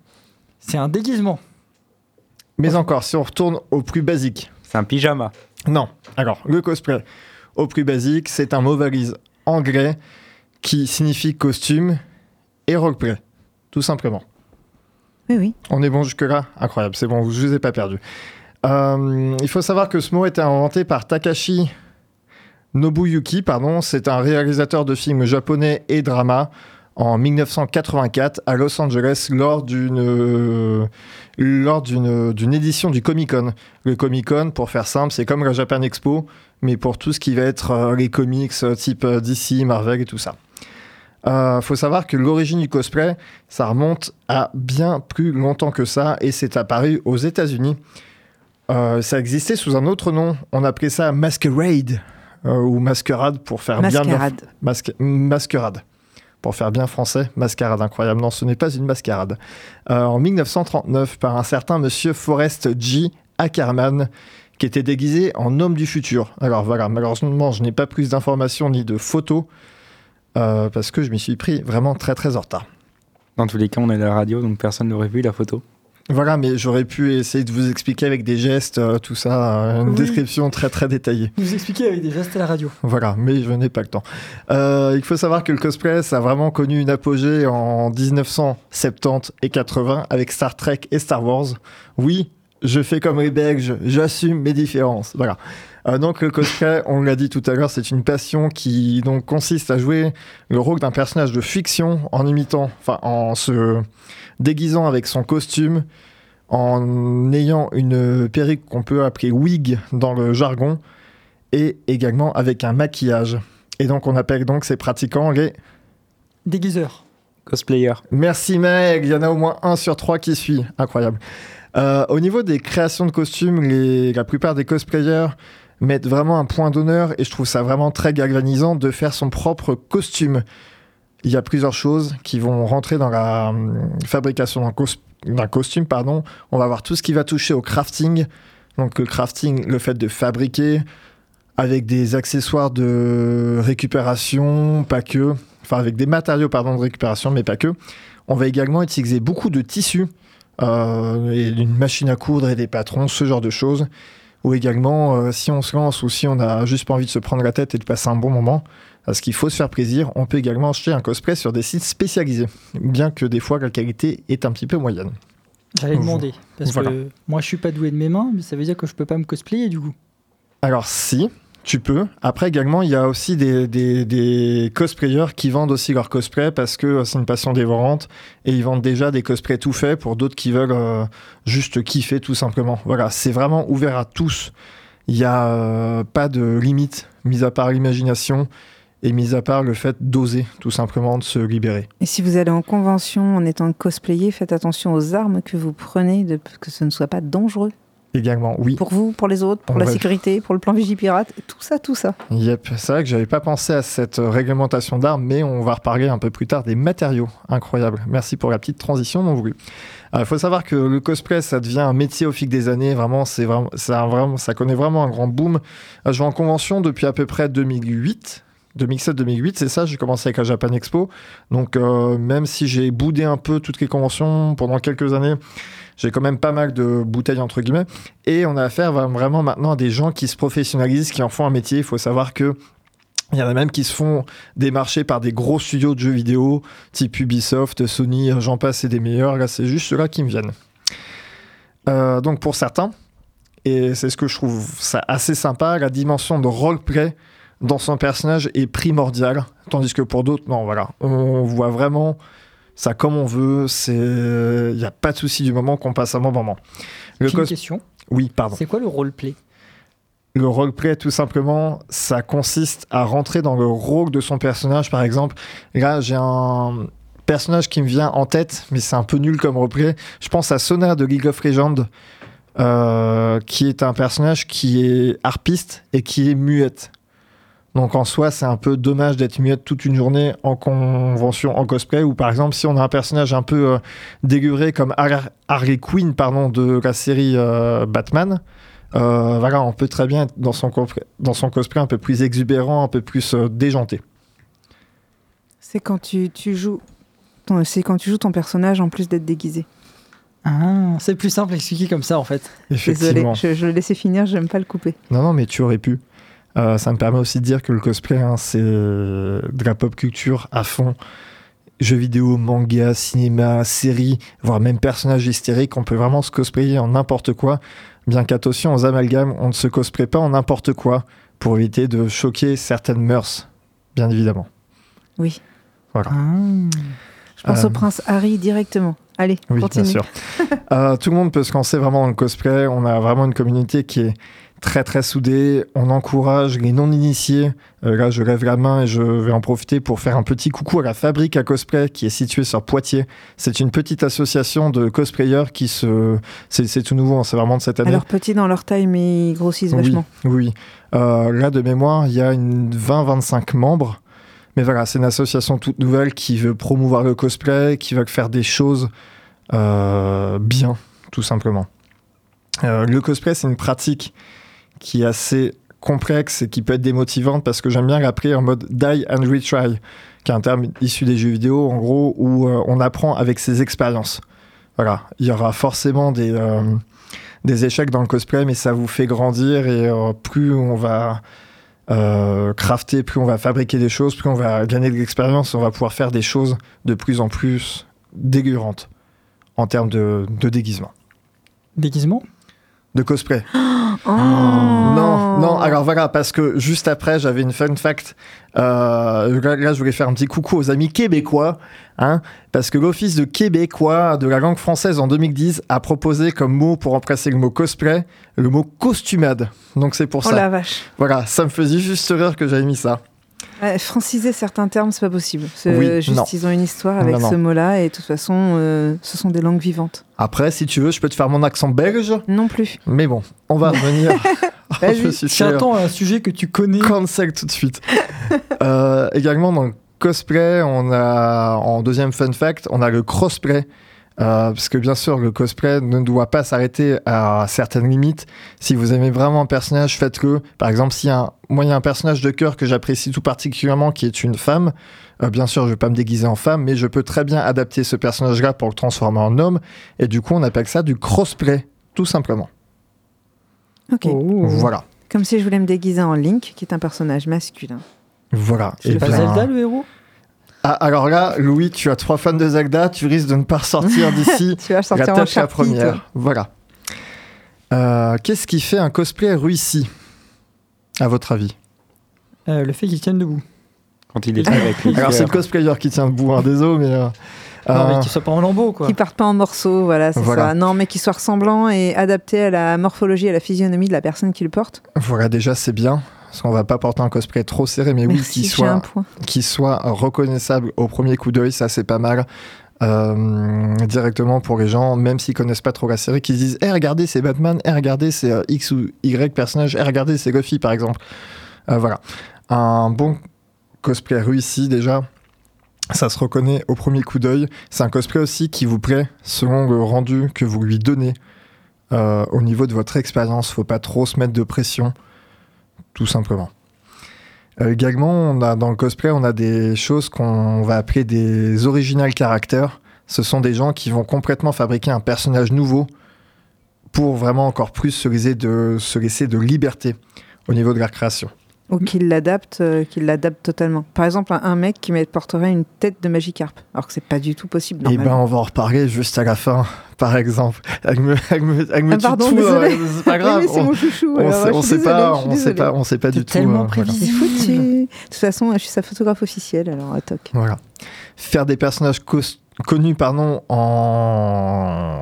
C'est un déguisement. Mais encore, si on retourne au plus basique. C'est un pyjama. Non. Alors, le cosplay, au plus basique, c'est un mot valise anglais qui signifie costume et roleplay. Tout simplement. Oui, oui. On est bon jusque-là? Incroyable, c'est bon, je vous ai pas perdu. Euh, il faut savoir que ce mot a été inventé par Takashi Nobuyuki, pardon. C'est un réalisateur de films japonais et drama en 1984 à Los Angeles lors d'une euh, lors d'une d'une édition du Comic Con. Le Comic Con, pour faire simple, c'est comme la Japan Expo, mais pour tout ce qui va être euh, les comics euh, type DC, Marvel et tout ça. Euh, faut savoir que l'origine du cosplay, ça remonte à bien plus longtemps que ça et c'est apparu aux États-Unis. Ça existait sous un autre nom. On appelait ça masquerade ou masquerade pour faire bien. Masque- masquerade. Pour faire bien français, mascarade incroyable. Non, ce n'est pas une mascarade. Euh, en 1939, par un certain monsieur Forrest G. Ackerman, qui était déguisé en homme du futur. Alors voilà, malheureusement, je n'ai pas plus d'informations ni de photos, euh, parce que je m'y suis pris vraiment très très en retard. Dans tous les cas, on est à la radio, donc personne n'aurait vu la photo. Voilà, mais j'aurais pu essayer de vous expliquer avec des gestes, euh, tout ça, euh, une Oui. description très très détaillée. Vous expliquez avec des gestes à la radio. Voilà, mais je n'ai pas le temps. Euh, il faut savoir que le cosplay, ça a vraiment connu une apogée en 1970 et 80 avec Star Trek et Star Wars. Oui, je fais comme les Belges, j'assume mes différences. Voilà. Euh, donc le cosplay, on l'a dit tout à l'heure, c'est une passion qui donc consiste à jouer le rôle d'un personnage de fiction en imitant, enfin en se déguisant avec son costume, en ayant une perruque qu'on peut appeler wig dans le jargon, et également avec un maquillage. Et donc on appelle donc ces pratiquants les... Déguiseur. Cosplayer. Merci Meg, il y en a au moins un sur trois qui suit. Incroyable. Euh, au niveau des créations de costumes, les- la plupart des cosplayers mettent vraiment un point d'honneur et je trouve ça vraiment très galvanisant de faire son propre costume. Il y a plusieurs choses qui vont rentrer dans la hum, fabrication d'un cos- d'un costume. Pardon. On va voir tout ce qui va toucher au crafting. Donc le crafting, le fait de fabriquer avec des accessoires de récupération, pas que. Enfin avec des matériaux pardon, de récupération, mais pas que. On va également utiliser beaucoup de tissus euh, une machine à coudre et des patrons, ce genre de choses. Ou également, euh, si on se lance ou si on a juste pas envie de se prendre la tête et de passer un bon moment, parce qu'il faut se faire plaisir, on peut également acheter un cosplay sur des sites spécialisés, bien que des fois la qualité est un petit peu moyenne. J'allais demander. Parce Voilà. que moi, je suis pas doué de mes mains, mais ça veut dire que je peux pas me cosplayer du coup. Alors si, tu peux. Après également, il y a aussi des, des, des cosplayers qui vendent aussi leur cosplay parce que c'est une passion dévorante et ils vendent déjà des cosplays tout faits pour d'autres qui veulent euh, juste kiffer tout simplement. Voilà, c'est vraiment ouvert à tous. Il n'y a euh, pas de limite, mis à part l'imagination et mis à part le fait d'oser tout simplement de se libérer. Et si vous allez en convention en étant cosplayer, faites attention aux armes que vous prenez, de, que ce ne soit pas dangereux. également. Oui. Pour vous, pour les autres, pour la sécurité, pour le plan Vigipirate, tout ça, tout ça. Yep, c'est vrai que j'avais pas pensé à cette euh, réglementation d'armes, mais on va reparler un peu plus tard des matériaux. Incroyable. Merci pour la petite transition non voulue. Il faut savoir que le cosplay, ça devient un métier au fil des années. Vraiment, c'est vraiment, ça, a vraiment, ça connaît vraiment un grand boom. Euh, Je vais en convention depuis à peu près 2008. 2007-2008, c'est ça, j'ai commencé avec la Japan Expo. Donc, euh, même si j'ai boudé un peu toutes les conventions pendant quelques années, j'ai quand même pas mal de bouteilles, entre guillemets. Et on a affaire vraiment maintenant à des gens qui se professionnalisent, qui en font un métier. Il faut savoir que il y en a même qui se font démarcher par des gros studios de jeux vidéo, type Ubisoft, Sony, j'en passe et des meilleurs. Là, c'est juste ceux-là qui me viennent. Euh, donc pour certains, et c'est ce que je trouve assez sympa, la dimension de roleplay dans son personnage est primordiale, tandis que pour d'autres, non, voilà, on voit vraiment ça comme on veut, c'est il n'y a pas de souci du moment qu'on passe un bon moment. Le une cos- question. Oui, pardon. C'est quoi le roleplay? Le roleplay, tout simplement, ça consiste à rentrer dans le rôle de son personnage. Par exemple, là, j'ai un personnage qui me vient en tête, mais c'est un peu nul comme roleplay. Je pense à Sona de League of Legends, euh, qui est un personnage qui est harpiste et qui est muette. Donc en soi, c'est un peu dommage d'être muette toute une journée en convention, en cosplay, ou par exemple, si on a un personnage un peu euh, déguré comme Har- Harley Quinn pardon, de la série euh, Batman, euh, voilà, on peut très bien être dans son, cosplay, dans son cosplay un peu plus exubérant, un peu plus euh, déjanté. C'est quand tu, tu joues. ton- C'est quand tu joues ton personnage en plus d'être déguisé. Ah, c'est plus simple à expliquer comme ça en fait. Désolé, Effectivement. je, je le laissais finir, j'aime pas le couper. Non, non, mais tu aurais pu. Euh, ça me permet aussi de dire que le cosplay, hein, c'est euh, de la pop culture à fond. Jeux vidéo, manga, cinéma, séries, voire même personnages hystériques. On peut vraiment se cosplayer en n'importe quoi. Bien qu'attention aux amalgames, on ne se cosplay pas en n'importe quoi pour éviter de choquer certaines mœurs, bien évidemment. Oui. Voilà. Ah. Je pense Euh, au prince Harry directement. Allez, Oui, continue. bien sûr. Euh, tout le monde peut se lancer vraiment dans le cosplay. On a vraiment une communauté qui est très très soudée. On encourage les non-initiés. Euh, là, je lève la main et je vais en profiter pour faire un petit coucou à la fabrique à cosplay qui est située sur Poitiers. C'est une petite association de cosplayers qui se. C'est tout nouveau, hein, c'est vraiment de cette année. Alors petit dans leur taille, mais ils grossissent vachement. Oui, oui. Euh, là, de mémoire, il y a une 20-25 membres. Mais voilà, c'est une association toute nouvelle qui veut promouvoir le cosplay, qui veut faire des choses euh, bien, tout simplement. Euh, le cosplay, c'est une pratique qui est assez complexe et qui peut être démotivante parce que j'aime bien l'appeler en mode die and retry, qui est un terme issu des jeux vidéo, en gros, où euh, on apprend avec ses expériences. Voilà, il y aura forcément des, échecs dans le cosplay, mais ça vous fait grandir et plus on va euh, crafter, plus on va fabriquer des choses, plus on va gagner de l'expérience, on va pouvoir faire des choses de plus en plus dégueulantes en termes de, de déguisement. Déguisement? De cosplay. Oh. Non, non, alors voilà, parce que juste après, j'avais une fun fact. Euh, là, là, je voulais faire un petit coucou aux amis québécois, hein, parce que l'Office de québécois de la langue française en 2010 a proposé comme mot pour remplacer le mot cosplay, le mot costumade. Donc c'est pour Oh ça. la vache. Voilà, ça me faisait juste rire que j'avais mis ça. Franciser certains termes, c'est pas possible. C'est Oui, juste, non. ils ont une histoire avec Non, non. ce mot-là, et de toute façon, euh, ce sont des langues vivantes. Après, si tu veux, je peux te faire mon accent belge, Non plus. mais bon, on va revenir. Je suis temps un sujet que tu connais. Cancel tout de suite. Euh, également dans le cosplay, on a en deuxième fun fact, on a le crossplay. Euh, parce que bien sûr, le cosplay ne doit pas s'arrêter à certaines limites. Si vous aimez vraiment un personnage, faites-le. Par exemple, a un, moi, il y a un personnage de cœur que j'apprécie tout particulièrement qui est une femme. Euh, bien sûr, je ne vais pas me déguiser en femme, mais je peux très bien adapter ce personnage-là pour le transformer en homme. Et du coup, on appelle ça du crossplay, tout simplement. Ok. Oh. Voilà. Comme si je voulais me déguiser en Link, qui est un personnage masculin. Voilà. C'est Et Pas bien- Zelda le héros? Ah, alors là, Louis, tu as trois fans de Zelda, tu risques de ne pas ressortir d'ici Tu vas la sortir en tâche la première. toi. Voilà. Euh, Qu'est-ce qui fait un cosplay réussi, à votre avis Euh, Le fait qu'il tienne debout. Quand il est avec les Alors, c'est le cosplayer qui tient debout, hein, désolé, mais. euh, Non, mais qu'il soit pas en lambeaux quoi. Qui partent pas en morceaux, voilà, c'est Voilà. ça. Non, mais qui soit ressemblant et adapté à la morphologie, à la physionomie de la personne qui le porte. voilà, déjà, c'est bien. Parce qu'on va pas porter un cosplay trop serré, mais oui, Merci, un soit, reconnaissable au premier coup d'œil, ça c'est pas mal. euh, directement pour les gens, même s'ils connaissent pas trop la série, qui se disent Eh, regardez, c'est Batman, eh, regardez, c'est euh, X ou Y personnage, eh, regardez, c'est Luffy, par exemple. Euh, voilà. Un bon cosplay réussi, déjà, ça se reconnaît au premier coup d'œil. C'est un cosplay aussi qui vous plaît selon le rendu que vous lui donnez au niveau de votre expérience. Faut pas trop se mettre de pression, tout simplement. Euh, également, on a, dans le cosplay, on a des choses qu'on va appeler des original characters. Ce sont des gens qui vont complètement fabriquer un personnage nouveau pour vraiment encore plus se laisser de, se laisser de liberté au niveau de la création. Ou qu'il l'adapte, euh, qu'il l'adapte totalement. Par exemple, un, un mec qui met- porterait une tête de Magikarp, alors que c'est pas du tout possible. Et ben, on va en reparler juste à la fin, par exemple. Elle me, elle me, elle me Ah, pardon, tout, euh, c'est pas grave. on, mon chouchou. on alors, sait, je on suis sait désolée, pas, on sait pas, on sait pas du tout. tellement euh, voilà. De toute façon, je suis sa photographe officielle, alors à toc. Voilà. Faire des personnages connus pardon, en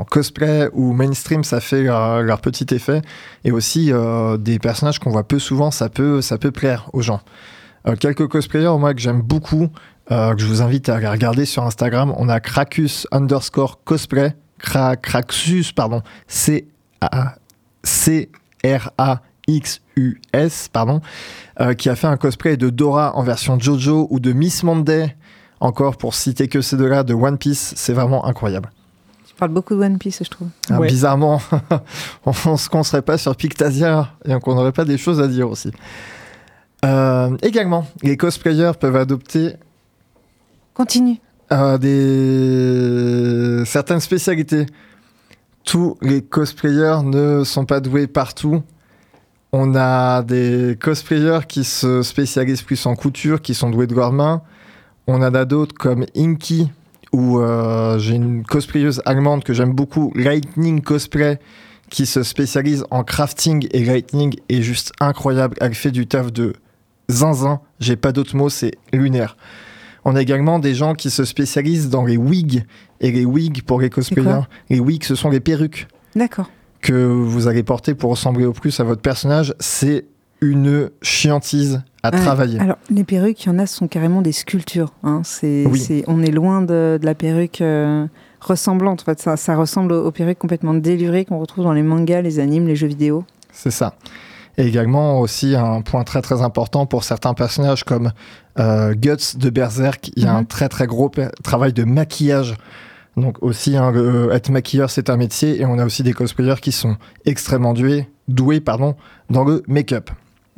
cosplay ou mainstream, ça fait leur, petit effet. Et aussi, euh, des personnages qu'on voit peu souvent, ça peut, ça peut plaire aux gens. Euh, quelques cosplayers, moi, que j'aime beaucoup, euh, que je vous invite à regarder sur Instagram. On a Krakus underscore cosplay, Kra- pardon, C-A- C-R-A-X-U-S, pardon, qui a fait un cosplay de Dora en version Jojo ou de Miss Monday, encore pour citer que ces deux-là, de One Piece. C'est vraiment incroyable. Tu parles beaucoup de One Piece, je trouve. Ouais. Bizarrement, on ne serait pas sur Pictasia et qu'on n'aurait pas des choses à dire aussi. Euh, également, les cosplayers peuvent adopter Continue. euh, des... certaines spécialités. Tous les cosplayers ne sont pas doués partout. On a des cosplayers qui se spécialisent plus en couture, qui sont doués de leurs mains. On en a d'autres comme Inky, où euh, j'ai une cosplayeuse allemande que j'aime beaucoup, Lightning Cosplay, qui se spécialise en crafting et Lightning est juste incroyable. Elle fait du taf de zinzin. J'ai pas d'autre mot, c'est lunaire. On a également des gens qui se spécialisent dans les wigs. Et les wigs, pour les cosplayers, les wigs, ce sont les perruques D'accord. que vous allez porter pour ressembler au plus à votre personnage. C'est une chiantise à Ouais. travailler. Alors, les perruques, il y en a, sont carrément des sculptures. hein. C'est, Oui. c'est- on est loin de, de la perruque euh, ressemblante. En fait, ça, ça ressemble aux, perruques complètement délurées qu'on retrouve dans les mangas, les animes, les jeux vidéo. C'est ça. Et également aussi un point très très important pour certains personnages comme euh, Guts de Berserk, il y a un Mhm. très très gros travail de maquillage. Donc aussi, hein, le- être maquilleur c'est un métier et on a aussi des cosplayers qui sont extrêmement doués, doués pardon, dans le make-up.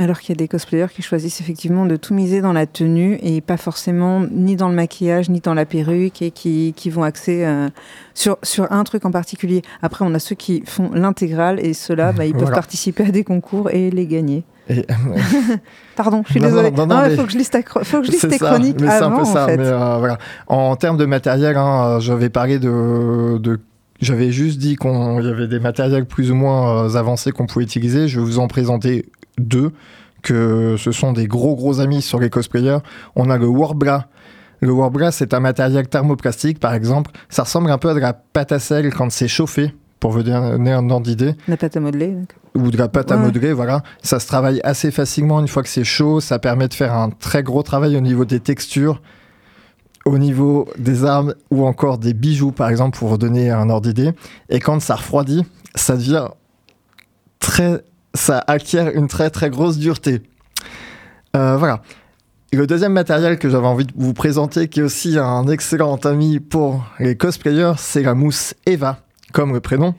Alors qu'il y a des cosplayers qui choisissent effectivement de tout miser dans la tenue et pas forcément ni dans le maquillage ni dans la perruque et qui, qui vont axer euh, sur, sur un truc en particulier. Après, on a ceux qui font l'intégrale et ceux-là, bah, ils peuvent Voilà. participer à des concours et les gagner. Et, Pardon, je suis Non, désolée. non, mais- faut que je lise, ta cro- faut que je lise C'est tes ça, chroniques mais c'est un avant, peu ça. en fait. mais, euh, voilà. En termes de matériel, hein, euh, j'avais parlé de, de- j'avais juste dit qu'il y avait des matériels plus ou moins euh, avancés qu'on pouvait utiliser. Je vais vous en présenter deux, que ce sont des gros gros amis sur les cosplayers. On a le Warbra. Le Warbra, c'est un matériel thermoplastique, par exemple. Ça ressemble un peu à de la pâte à sel quand c'est chauffé, pour vous donner un ordre d'idée La pâte à modeler. d'accord. ou de la pâte à modeler, voilà. Ça se travaille assez facilement une fois que c'est chaud. Ça permet de faire un très gros travail au niveau des textures, au niveau des armes ou encore des bijoux, par exemple, pour vous donner un ordre d'idée. Et quand ça refroidit, ça devient très. Ça acquiert une très très grosse dureté. Euh, voilà. Et le deuxième matériel que j'avais envie de vous présenter, qui est aussi un excellent ami pour les cosplayers, c'est la mousse Eva, comme le prénom.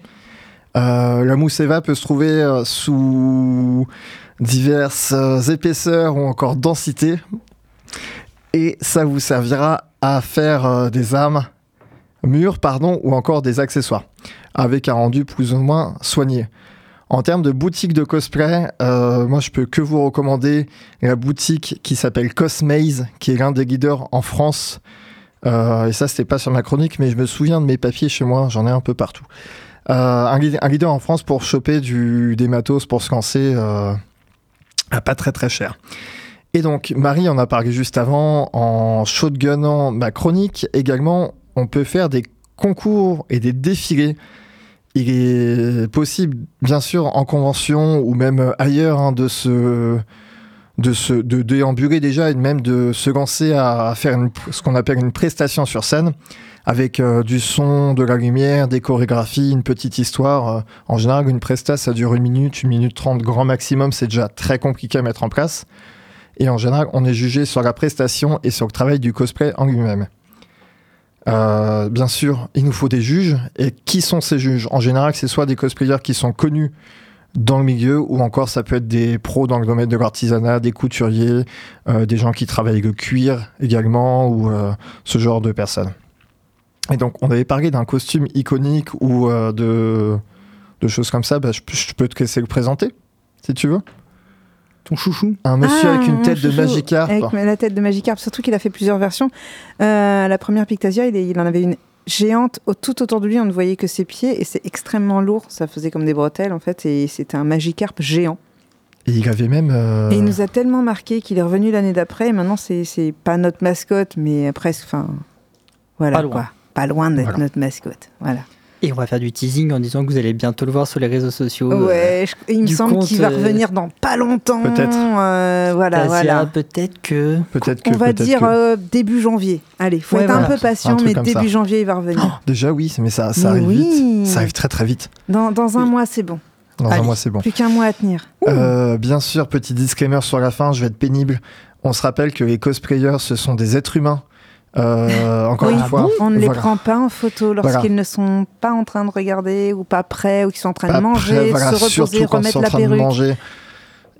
Euh, la mousse Eva peut se trouver euh, sous diverses épaisseurs ou encore densités. Et ça vous servira à faire des armes mûres pardon, ou encore des accessoires, avec un rendu plus ou moins soigné. En termes de boutique de cosplay, euh, moi je peux que vous recommander la boutique qui s'appelle Cosmaze, qui est l'un des leaders en France. Euh, et ça, c'était pas sur ma chronique, mais je me souviens de mes papiers chez moi, j'en ai un peu partout. Euh, un, lead- un leader en France pour choper des matos pour se lancer à pas très très cher. Et donc, Marie en a parlé juste avant, en shotgunnant ma chronique, également, on peut faire des concours et des défilés. Il est possible, bien sûr, en convention ou même ailleurs, hein, de se de se de déambuler déjà et même de se lancer à, faire ce qu'on appelle une prestation sur scène avec euh, du son, de la lumière, des chorégraphies, une petite histoire. Euh, en général, une presta, ça dure une minute, une minute trente grand maximum. C'est déjà très compliqué à mettre en place. Et en général, on est jugé sur la prestation et sur le travail du cosplay en lui-même. Euh, bien sûr, il nous faut des juges. Et qui sont ces juges? En général, c'est soit des cosplayers qui sont connus dans le milieu, ou encore ça peut être des pros dans le domaine de l'artisanat, des couturiers, euh, des gens qui travaillent le cuir également, ou euh, ce genre de personnes. Et donc, on avait parlé d'un costume iconique ou de, choses comme ça. Bah, je, je peux te laisser le présenter, si tu veux. Ton chouchou. Un monsieur Ah, avec une tête de Magikarp. Avec la tête de Magikarp, surtout qu'il a fait plusieurs versions. Euh, la première Pictasia, il, est- il en avait une géante tout autour de lui, on ne voyait que ses pieds et c'est extrêmement lourd. Ça faisait comme des bretelles en fait et c'était un Magikarp géant. Et il avait même. euh, Et il nous a tellement marqué qu'il est revenu l'année d'après et maintenant c'est c'est pas notre mascotte mais presque. Enfin, voilà Pas loin. quoi. Pas loin d'être Voilà. notre mascotte. Voilà. Et on va faire du teasing en disant que vous allez bientôt le voir sur les réseaux sociaux. euh, Ouais, je- il me semble qu'il va euh, revenir dans pas longtemps. Peut-être. Euh, voilà, voilà. Peut-être que. Peut-être que. On va dire que- euh, début janvier. Allez, faut Ouais, être un peu patient, Un mais début ça. janvier, il va revenir. Déjà, oui, mais ça, ça Mais arrive oui. vite. Ça arrive très très vite. Dans, dans un Oui. mois, c'est bon. Dans Allez. un mois, c'est bon. Plus qu'un mois à tenir. Euh, bien sûr, petit disclaimer sur la fin, je vais être pénible. On se rappelle que les cosplayers, ce sont des êtres humains. Euh, encore Oui. une Ah fois, On ne les voilà. prend pas en photo lorsqu'ils Voilà. ne sont pas en train de regarder ou pas prêts ou qu'ils sont en train Pas de manger, prêt, voilà, se surtout reposer, quand ils sont remettre en la train de perruque. manger.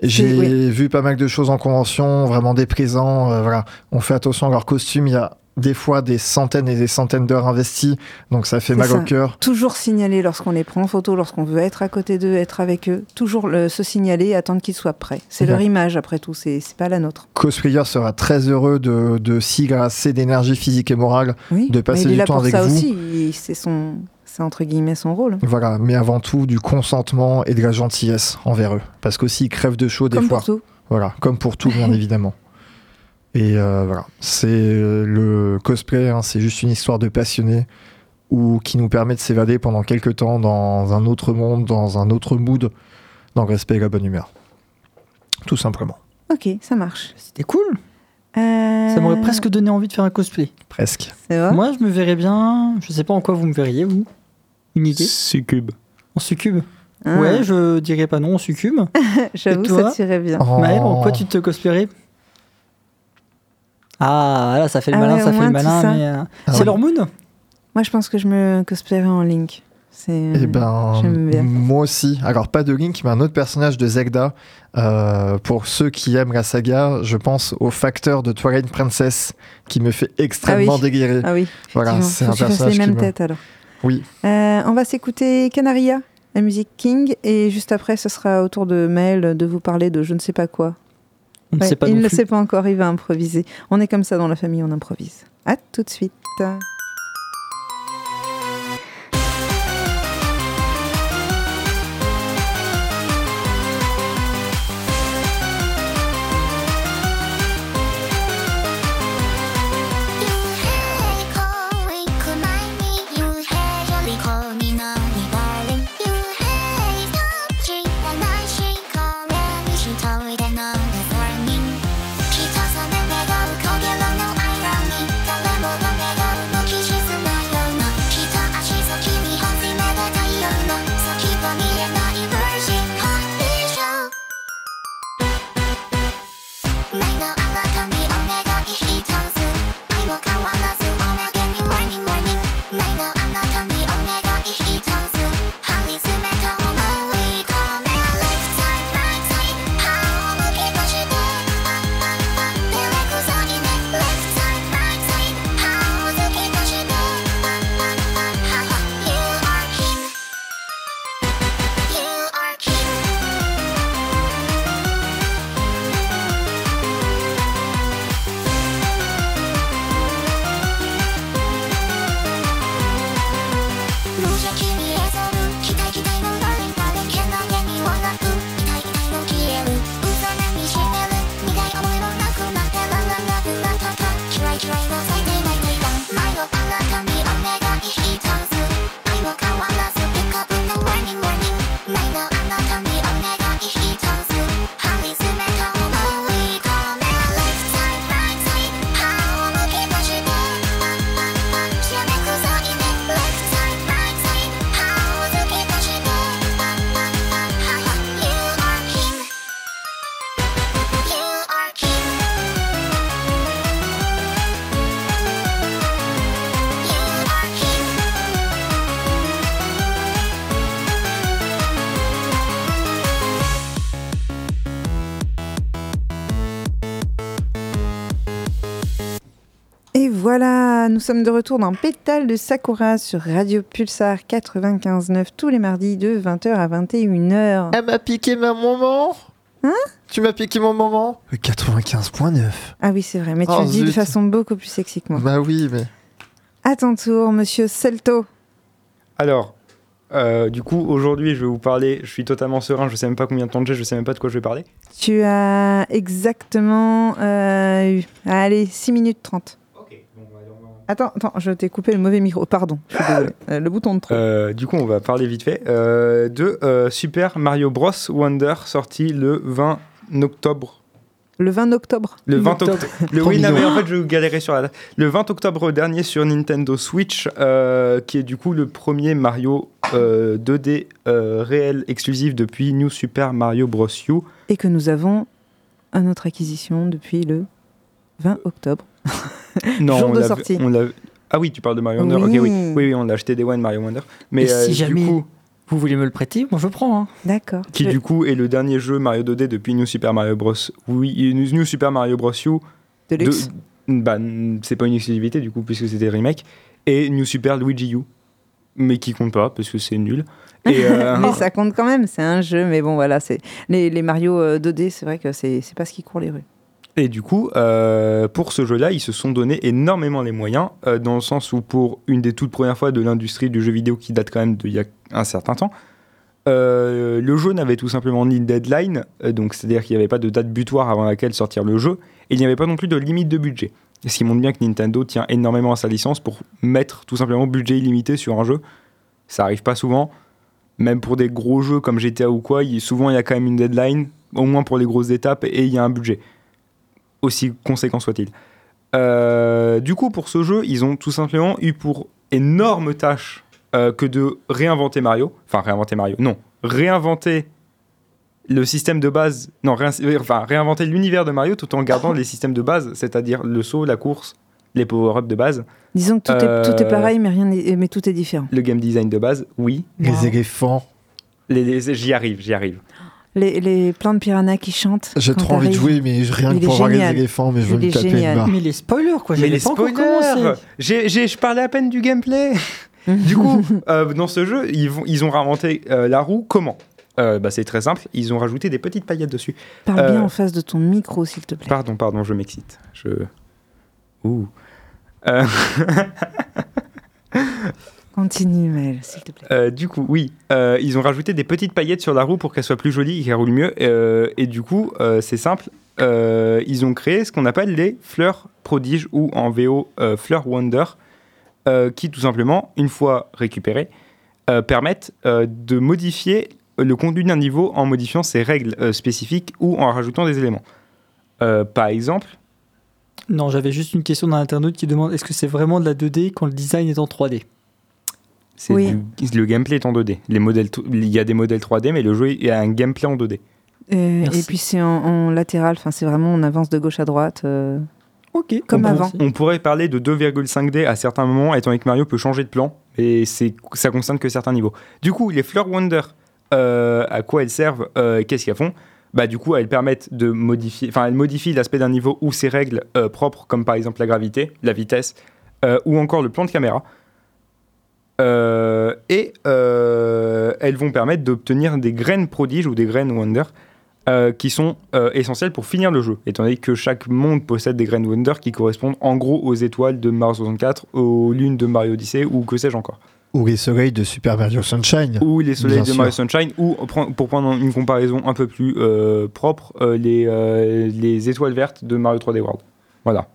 J'ai oui. vu pas mal de choses en convention, vraiment déplaisants. euh, voilà. On fait attention à leur costume. Il y a des fois des centaines et des centaines d'heures investies, donc ça fait mal ça. au cœur. Toujours signaler lorsqu'on les prend en photo, lorsqu'on veut être à côté d'eux, être avec eux. Toujours le- se signaler et attendre qu'ils soient prêts. C'est leur image après tout, c'est pas la nôtre. Cosplayer sera très heureux de, de s'y assez d'énergie physique et morale. Oui. De passer Mais il est du là temps pour avec ça vous. aussi. Il- C'est son, c'est entre guillemets son rôle. Voilà, mais avant tout du consentement et de la gentillesse envers eux, parce qu'aussi ils crèvent de chaud des Comme fois. pour tout. Voilà, comme pour tout, bien évidemment. Et euh, voilà, c'est euh, le cosplay, hein, c'est juste une histoire de passionnés ou qui nous permet de s'évader pendant quelques temps dans un autre monde, dans un autre mood, dans le respect et la bonne humeur. Tout simplement. Ok, ça marche. C'était cool. Euh, Ça m'aurait presque donné envie de faire un cosplay. Presque. C'est vrai Moi, je me verrais bien. Je sais pas en quoi vous me verriez, vous. Une idée Succube. En succube Ah, Ouais, je dirais pas non en succube. J'avoue, ça tirait bien. Oh. Maël, en quoi tu te cosplayerais Ah, là, ça fait le Ah malin, ouais, ça fait le tout malin, mais. euh, Ah c'est ouais. leur moon Moi, je pense que je me cosplayerais en Link. C'est. Eh ben, j'aime bien. moi aussi. Alors, pas de Link, mais un autre personnage de Zelda. Euh, pour ceux qui aiment la saga, je pense au facteur de Twilight Princess, qui me fait extrêmement Ah oui. délirer. Ah oui. Voilà, c'est un personnage les qui mêmes me- têtes alors. Oui. Euh, on va s'écouter Canaria, la musique King, et juste après, ce sera au tour de Maël de vous parler de je ne sais pas quoi. On ne Ouais, sait pas il ne le sait pas encore, il va improviser. On est comme ça dans la famille, on improvise. À tout de suite. Nous sommes de retour dans Pétale de Sakura sur Radio Pulsar 95.9 tous les mardis de 20h à 21h. Elle m'a piqué ma moment Hein? Tu m'as piqué mon moment 95.9. Ah oui, c'est vrai, mais tu Oh, le dis de façon beaucoup plus sexy que moi. Bah oui, mais. À ton tour, monsieur Celto. Alors, euh, du coup, aujourd'hui, je vais vous parler. Je suis totalement serein, je sais même pas combien de temps j'ai, je sais même pas de quoi je vais parler. Tu as exactement. euh, eu- allez, 6 minutes 30. Attends, attends, je t'ai coupé le mauvais micro. Pardon, je suis désolée. Euh, le bouton de trop. Euh, du coup, on va parler vite fait euh, de euh, Super Mario Bros. Wonder, sorti le 20 octobre. Le 20 octobre. Le 20 Octobre. octobre. Le, oui, non, mais en fait, je galérais sur la date. Le 20 octobre dernier sur Nintendo Switch, euh, qui est du coup le premier Mario euh, 2D euh, réel exclusif depuis New Super Mario Bros. U. Et que nous avons à notre acquisition depuis le 20 octobre. Non, Jour on de l'a- sortie. on Ah oui, tu parles de Mario Wonder. Oui. Ok, oui. oui, oui, on l'a acheté des One Mario Wonder. Mais Et si euh, jamais- du coup, Vous voulez me le prêter Moi, je prends. hein. D'accord. qui Je- du coup est le dernier jeu Mario 2D depuis New Super Mario Bros. Oui, New Super Mario Bros. U. de bah, c'est pas une exclusivité du coup puisque c'était remake et New Super Luigi U mais qui compte pas parce que c'est nul et euh, Mais ça compte quand même, c'est un jeu, mais bon voilà, c'est les, les Mario euh, 2D, c'est vrai que c'est c'est pas ce qui court les rues. Et du coup euh, pour ce jeu là ils se sont donné énormément les moyens euh, dans le sens où pour une des toutes premières fois de l'industrie du jeu vidéo qui date quand même d'il y a un certain temps euh, le jeu n'avait tout simplement ni de deadline, donc c'est-à-dire qu'il n'y avait pas de date butoir avant laquelle sortir le jeu, et il n'y avait pas non plus de limite de budget. Ce qui montre bien que Nintendo tient énormément à sa licence pour mettre tout simplement budget illimité sur un jeu. Ça arrive pas souvent, même pour des gros jeux comme GTA ou quoi, souvent il y a quand même une deadline, au moins pour les grosses étapes, et il y a un budget. Aussi conséquent soit-il. Euh, du coup, pour ce jeu, ils ont tout simplement eu pour énorme tâche euh, que de réinventer Mario. Enfin, réinventer Mario, non. Réinventer le système de base. Non, réin- enfin, réinventer l'univers de Mario tout en gardant les systèmes de base, c'est-à-dire le saut, la course, les power-ups de base, Disons que tout, est, tout est Euh, pareil, mais, rien mais tout est différent. le game design de base, oui. Les éléphants. Les, les- j'y arrive, j'y arrive. Les, les plans de piranha qui chantent. J'ai trop envie de jouer, mais rien que pour voir les éléphants, mais je veux me taper une barre. Mais les spoilers, quoi. Mais les spoilers commencé. j'ai, j'ai- Je parlais à peine du gameplay Du coup, euh, dans ce jeu, ils, vont, ils ont réinventé euh, la roue. Comment? Euh, bah, C'est très simple, ils ont rajouté des petites paillettes dessus. Parle Euh, bien en face de ton micro, s'il te plaît. Pardon, pardon, je m'excite. Je... Ouh. Continue, Maël, s'il te plaît. euh, du coup, oui, euh, ils ont rajouté des petites paillettes sur la roue pour qu'elle soit plus jolie et qu'elle roule mieux. Euh, et du coup, euh, c'est simple, euh, ils ont créé ce qu'on appelle les fleurs prodiges ou en VO euh, fleurs wonder, euh, qui tout simplement, une fois récupérées, euh, permettent euh, de modifier le contenu d'un niveau en modifiant ses règles euh, spécifiques ou en rajoutant des éléments. Euh, par exemple, Non, j'avais juste une question d'un internaute qui demande est-ce que c'est vraiment de la 2D quand le design est en 3D c'est Oui. du- le gameplay est en 2D. Les modèles, il y a des modèles 3D, mais le jeu il y a un gameplay en 2D. Euh, Merci. et puis c'est en, en latéral, enfin c'est vraiment on avance de gauche à droite. euh. Ok. Comme avant. On pourrait parler de 2,5D à certains moments, étant donné que Mario peut changer de plan, et c'est, ça concerne que certains niveaux. Du coup, les Fleur Wonder, euh, à quoi elles servent euh, Qu'est-ce qu'elles font? Bah, Du coup, elles permettent de modifier, enfin, elles modifient l'aspect d'un niveau ou ses règles euh, propres, comme par exemple la gravité, la vitesse, euh, ou encore le plan de caméra. Euh, et euh, elles vont permettre d'obtenir des graines prodiges ou des graines Wonder euh, qui sont essentielles pour finir le jeu, étant donné que chaque monde possède des graines Wonder qui correspondent en gros aux étoiles de Mario 64, aux lunes de Mario Odyssey ou que sais-je encore. Ou les soleils de Super Mario Sunshine. Ou les soleils de sûr. Mario Sunshine, ou pour prendre une comparaison un peu plus propre, les, les étoiles vertes de Mario 3D World. Voilà.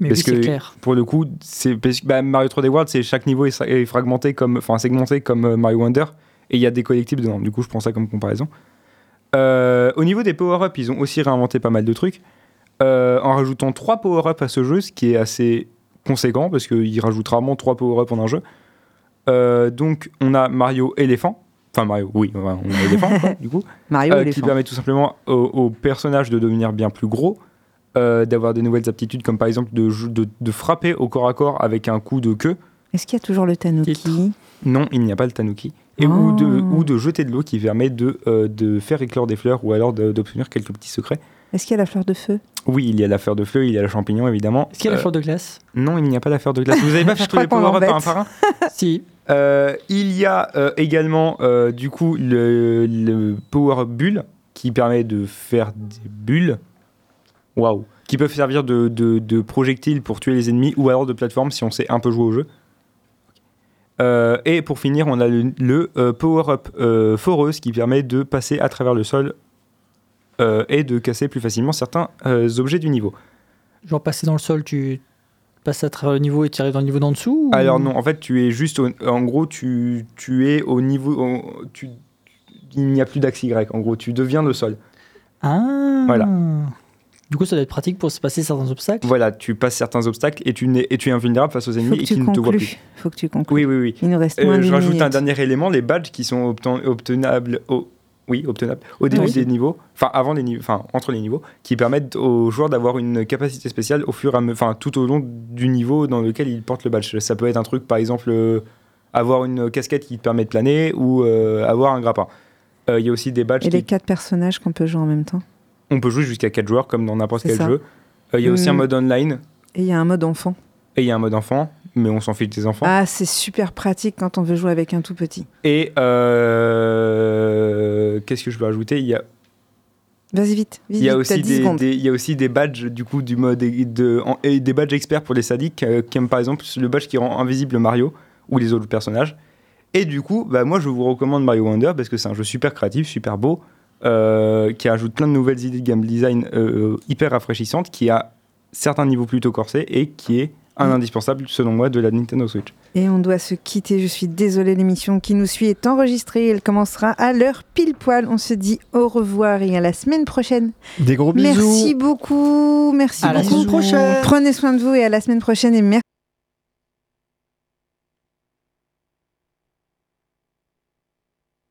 Mais Parce oui, que- clair. Pour le coup, c'est bah, Mario 3D World, c'est chaque niveau est, est fragmenté comme, enfin segmenté comme euh, Mario Wonder, et il y a des collectibles dedans. Du coup, je prends ça comme comparaison. Euh, au niveau des power-ups, ils ont aussi réinventé pas mal de trucs, euh, en rajoutant trois power-ups à ce jeu, ce qui est assez conséquent parce qu'ils rajoutent rarement trois power-ups en un jeu. Euh, donc, on a Mario éléphant. Enfin, Mario, oui, on a éléphant, quoi, du coup. Mario qui permet tout simplement au, au personnage de devenir bien plus gros, euh, d'avoir des nouvelles aptitudes, comme par exemple de, de, de frapper au corps à corps avec un coup de queue. Est-ce qu'il y a toujours le Titre. Tanuki Non, il n'y a pas le tanuki. Et Oh. ou, de, ou de jeter de l'eau qui permet de, euh, de faire éclore des fleurs ou alors d'obtenir quelques petits secrets. Est-ce qu'il y a la fleur de feu? Oui, il y a la fleur de fleu, il y a le champignon évidemment. Est-ce qu'il y a la Euh, fleur de glace? Non, il n'y a pas la fleur de glace. Vous avez pas fait tous les qu'on power-up un par un Si. Euh, il y a euh, également euh, du coup le, le Power Up Bulle qui permet de faire des bulles. Waouh! Qui peuvent servir de, de, de projectiles pour tuer les ennemis ou alors de plateforme si on sait un peu jouer au jeu. Euh, et pour finir, on a le, le, euh, Power Up euh, Foreuse qui permet de passer à travers le sol euh, et de casser plus facilement certains euh, objets du niveau. Genre passer dans le sol, tu passes à travers le niveau et tu arrives dans le niveau d'en dessous ou- Alors non, en fait, tu es juste, au- en gros, tu, tu es au niveau, au- tu, il n'y a plus d'axe Y. En gros, tu deviens le sol. Ah Voilà. Du coup, ça doit être pratique pour se passer certains obstacles. Voilà, tu passes certains obstacles et tu, n'es- et tu es invulnérable face aux ennemis et tu qui ne te voient plus. conclues. Faut que tu conclues. Oui, oui, oui. Il nous reste Euh, moins je rajoute un dernier élément, les badges qui sont obten- obtenables au, oui, obtenables au début Oui. des niveaux, enfin avant les niveaux, enfin entre les niveaux, qui permettent aux joueurs d'avoir une capacité spéciale au fur et à mesure, enfin tout au long du niveau dans lequel ils portent le badge. Ça peut être un truc, par exemple, euh, avoir une casquette qui te permet de planer ou euh, avoir un grappin. Euh, Il y a aussi des badges Et qui les quatre personnages qu'on peut jouer en même temps. On peut jouer jusqu'à 4 joueurs comme dans n'importe quel ça. jeu. Euh, Il y a aussi un Mm. mode online Et il y a un mode enfant. et il y a un mode enfant, mais on s'en fiche des enfants. Ah, c'est super pratique quand on veut jouer avec un tout petit. Et euh, qu'est-ce que je peux ajouter? Il y a, Vas-y vite, vite, il y a aussi t'as 10 des, il y a aussi des badges du coup du mode et- de, en- et des badges experts pour les sadiques, euh, comme par exemple le badge qui rend invisible Mario ou les autres personnages. Et du coup, bah, moi je vous recommande Mario Wonder parce que c'est un jeu super créatif, super beau, euh, qui ajoute plein de nouvelles idées de game design euh, hyper rafraîchissantes, qui a certains niveaux plutôt corsés et qui est un Mm. indispensable selon moi de la Nintendo Switch. Et on doit se quitter. Je suis désolée, l'émission qui nous suit est enregistrée. Elle commencera à l'heure pile poil. On se dit au revoir et à la semaine prochaine. Des gros bisous. Merci beaucoup. Merci À la beaucoup. semaine prochaine. Prenez soin de vous et à la semaine prochaine. Et merci.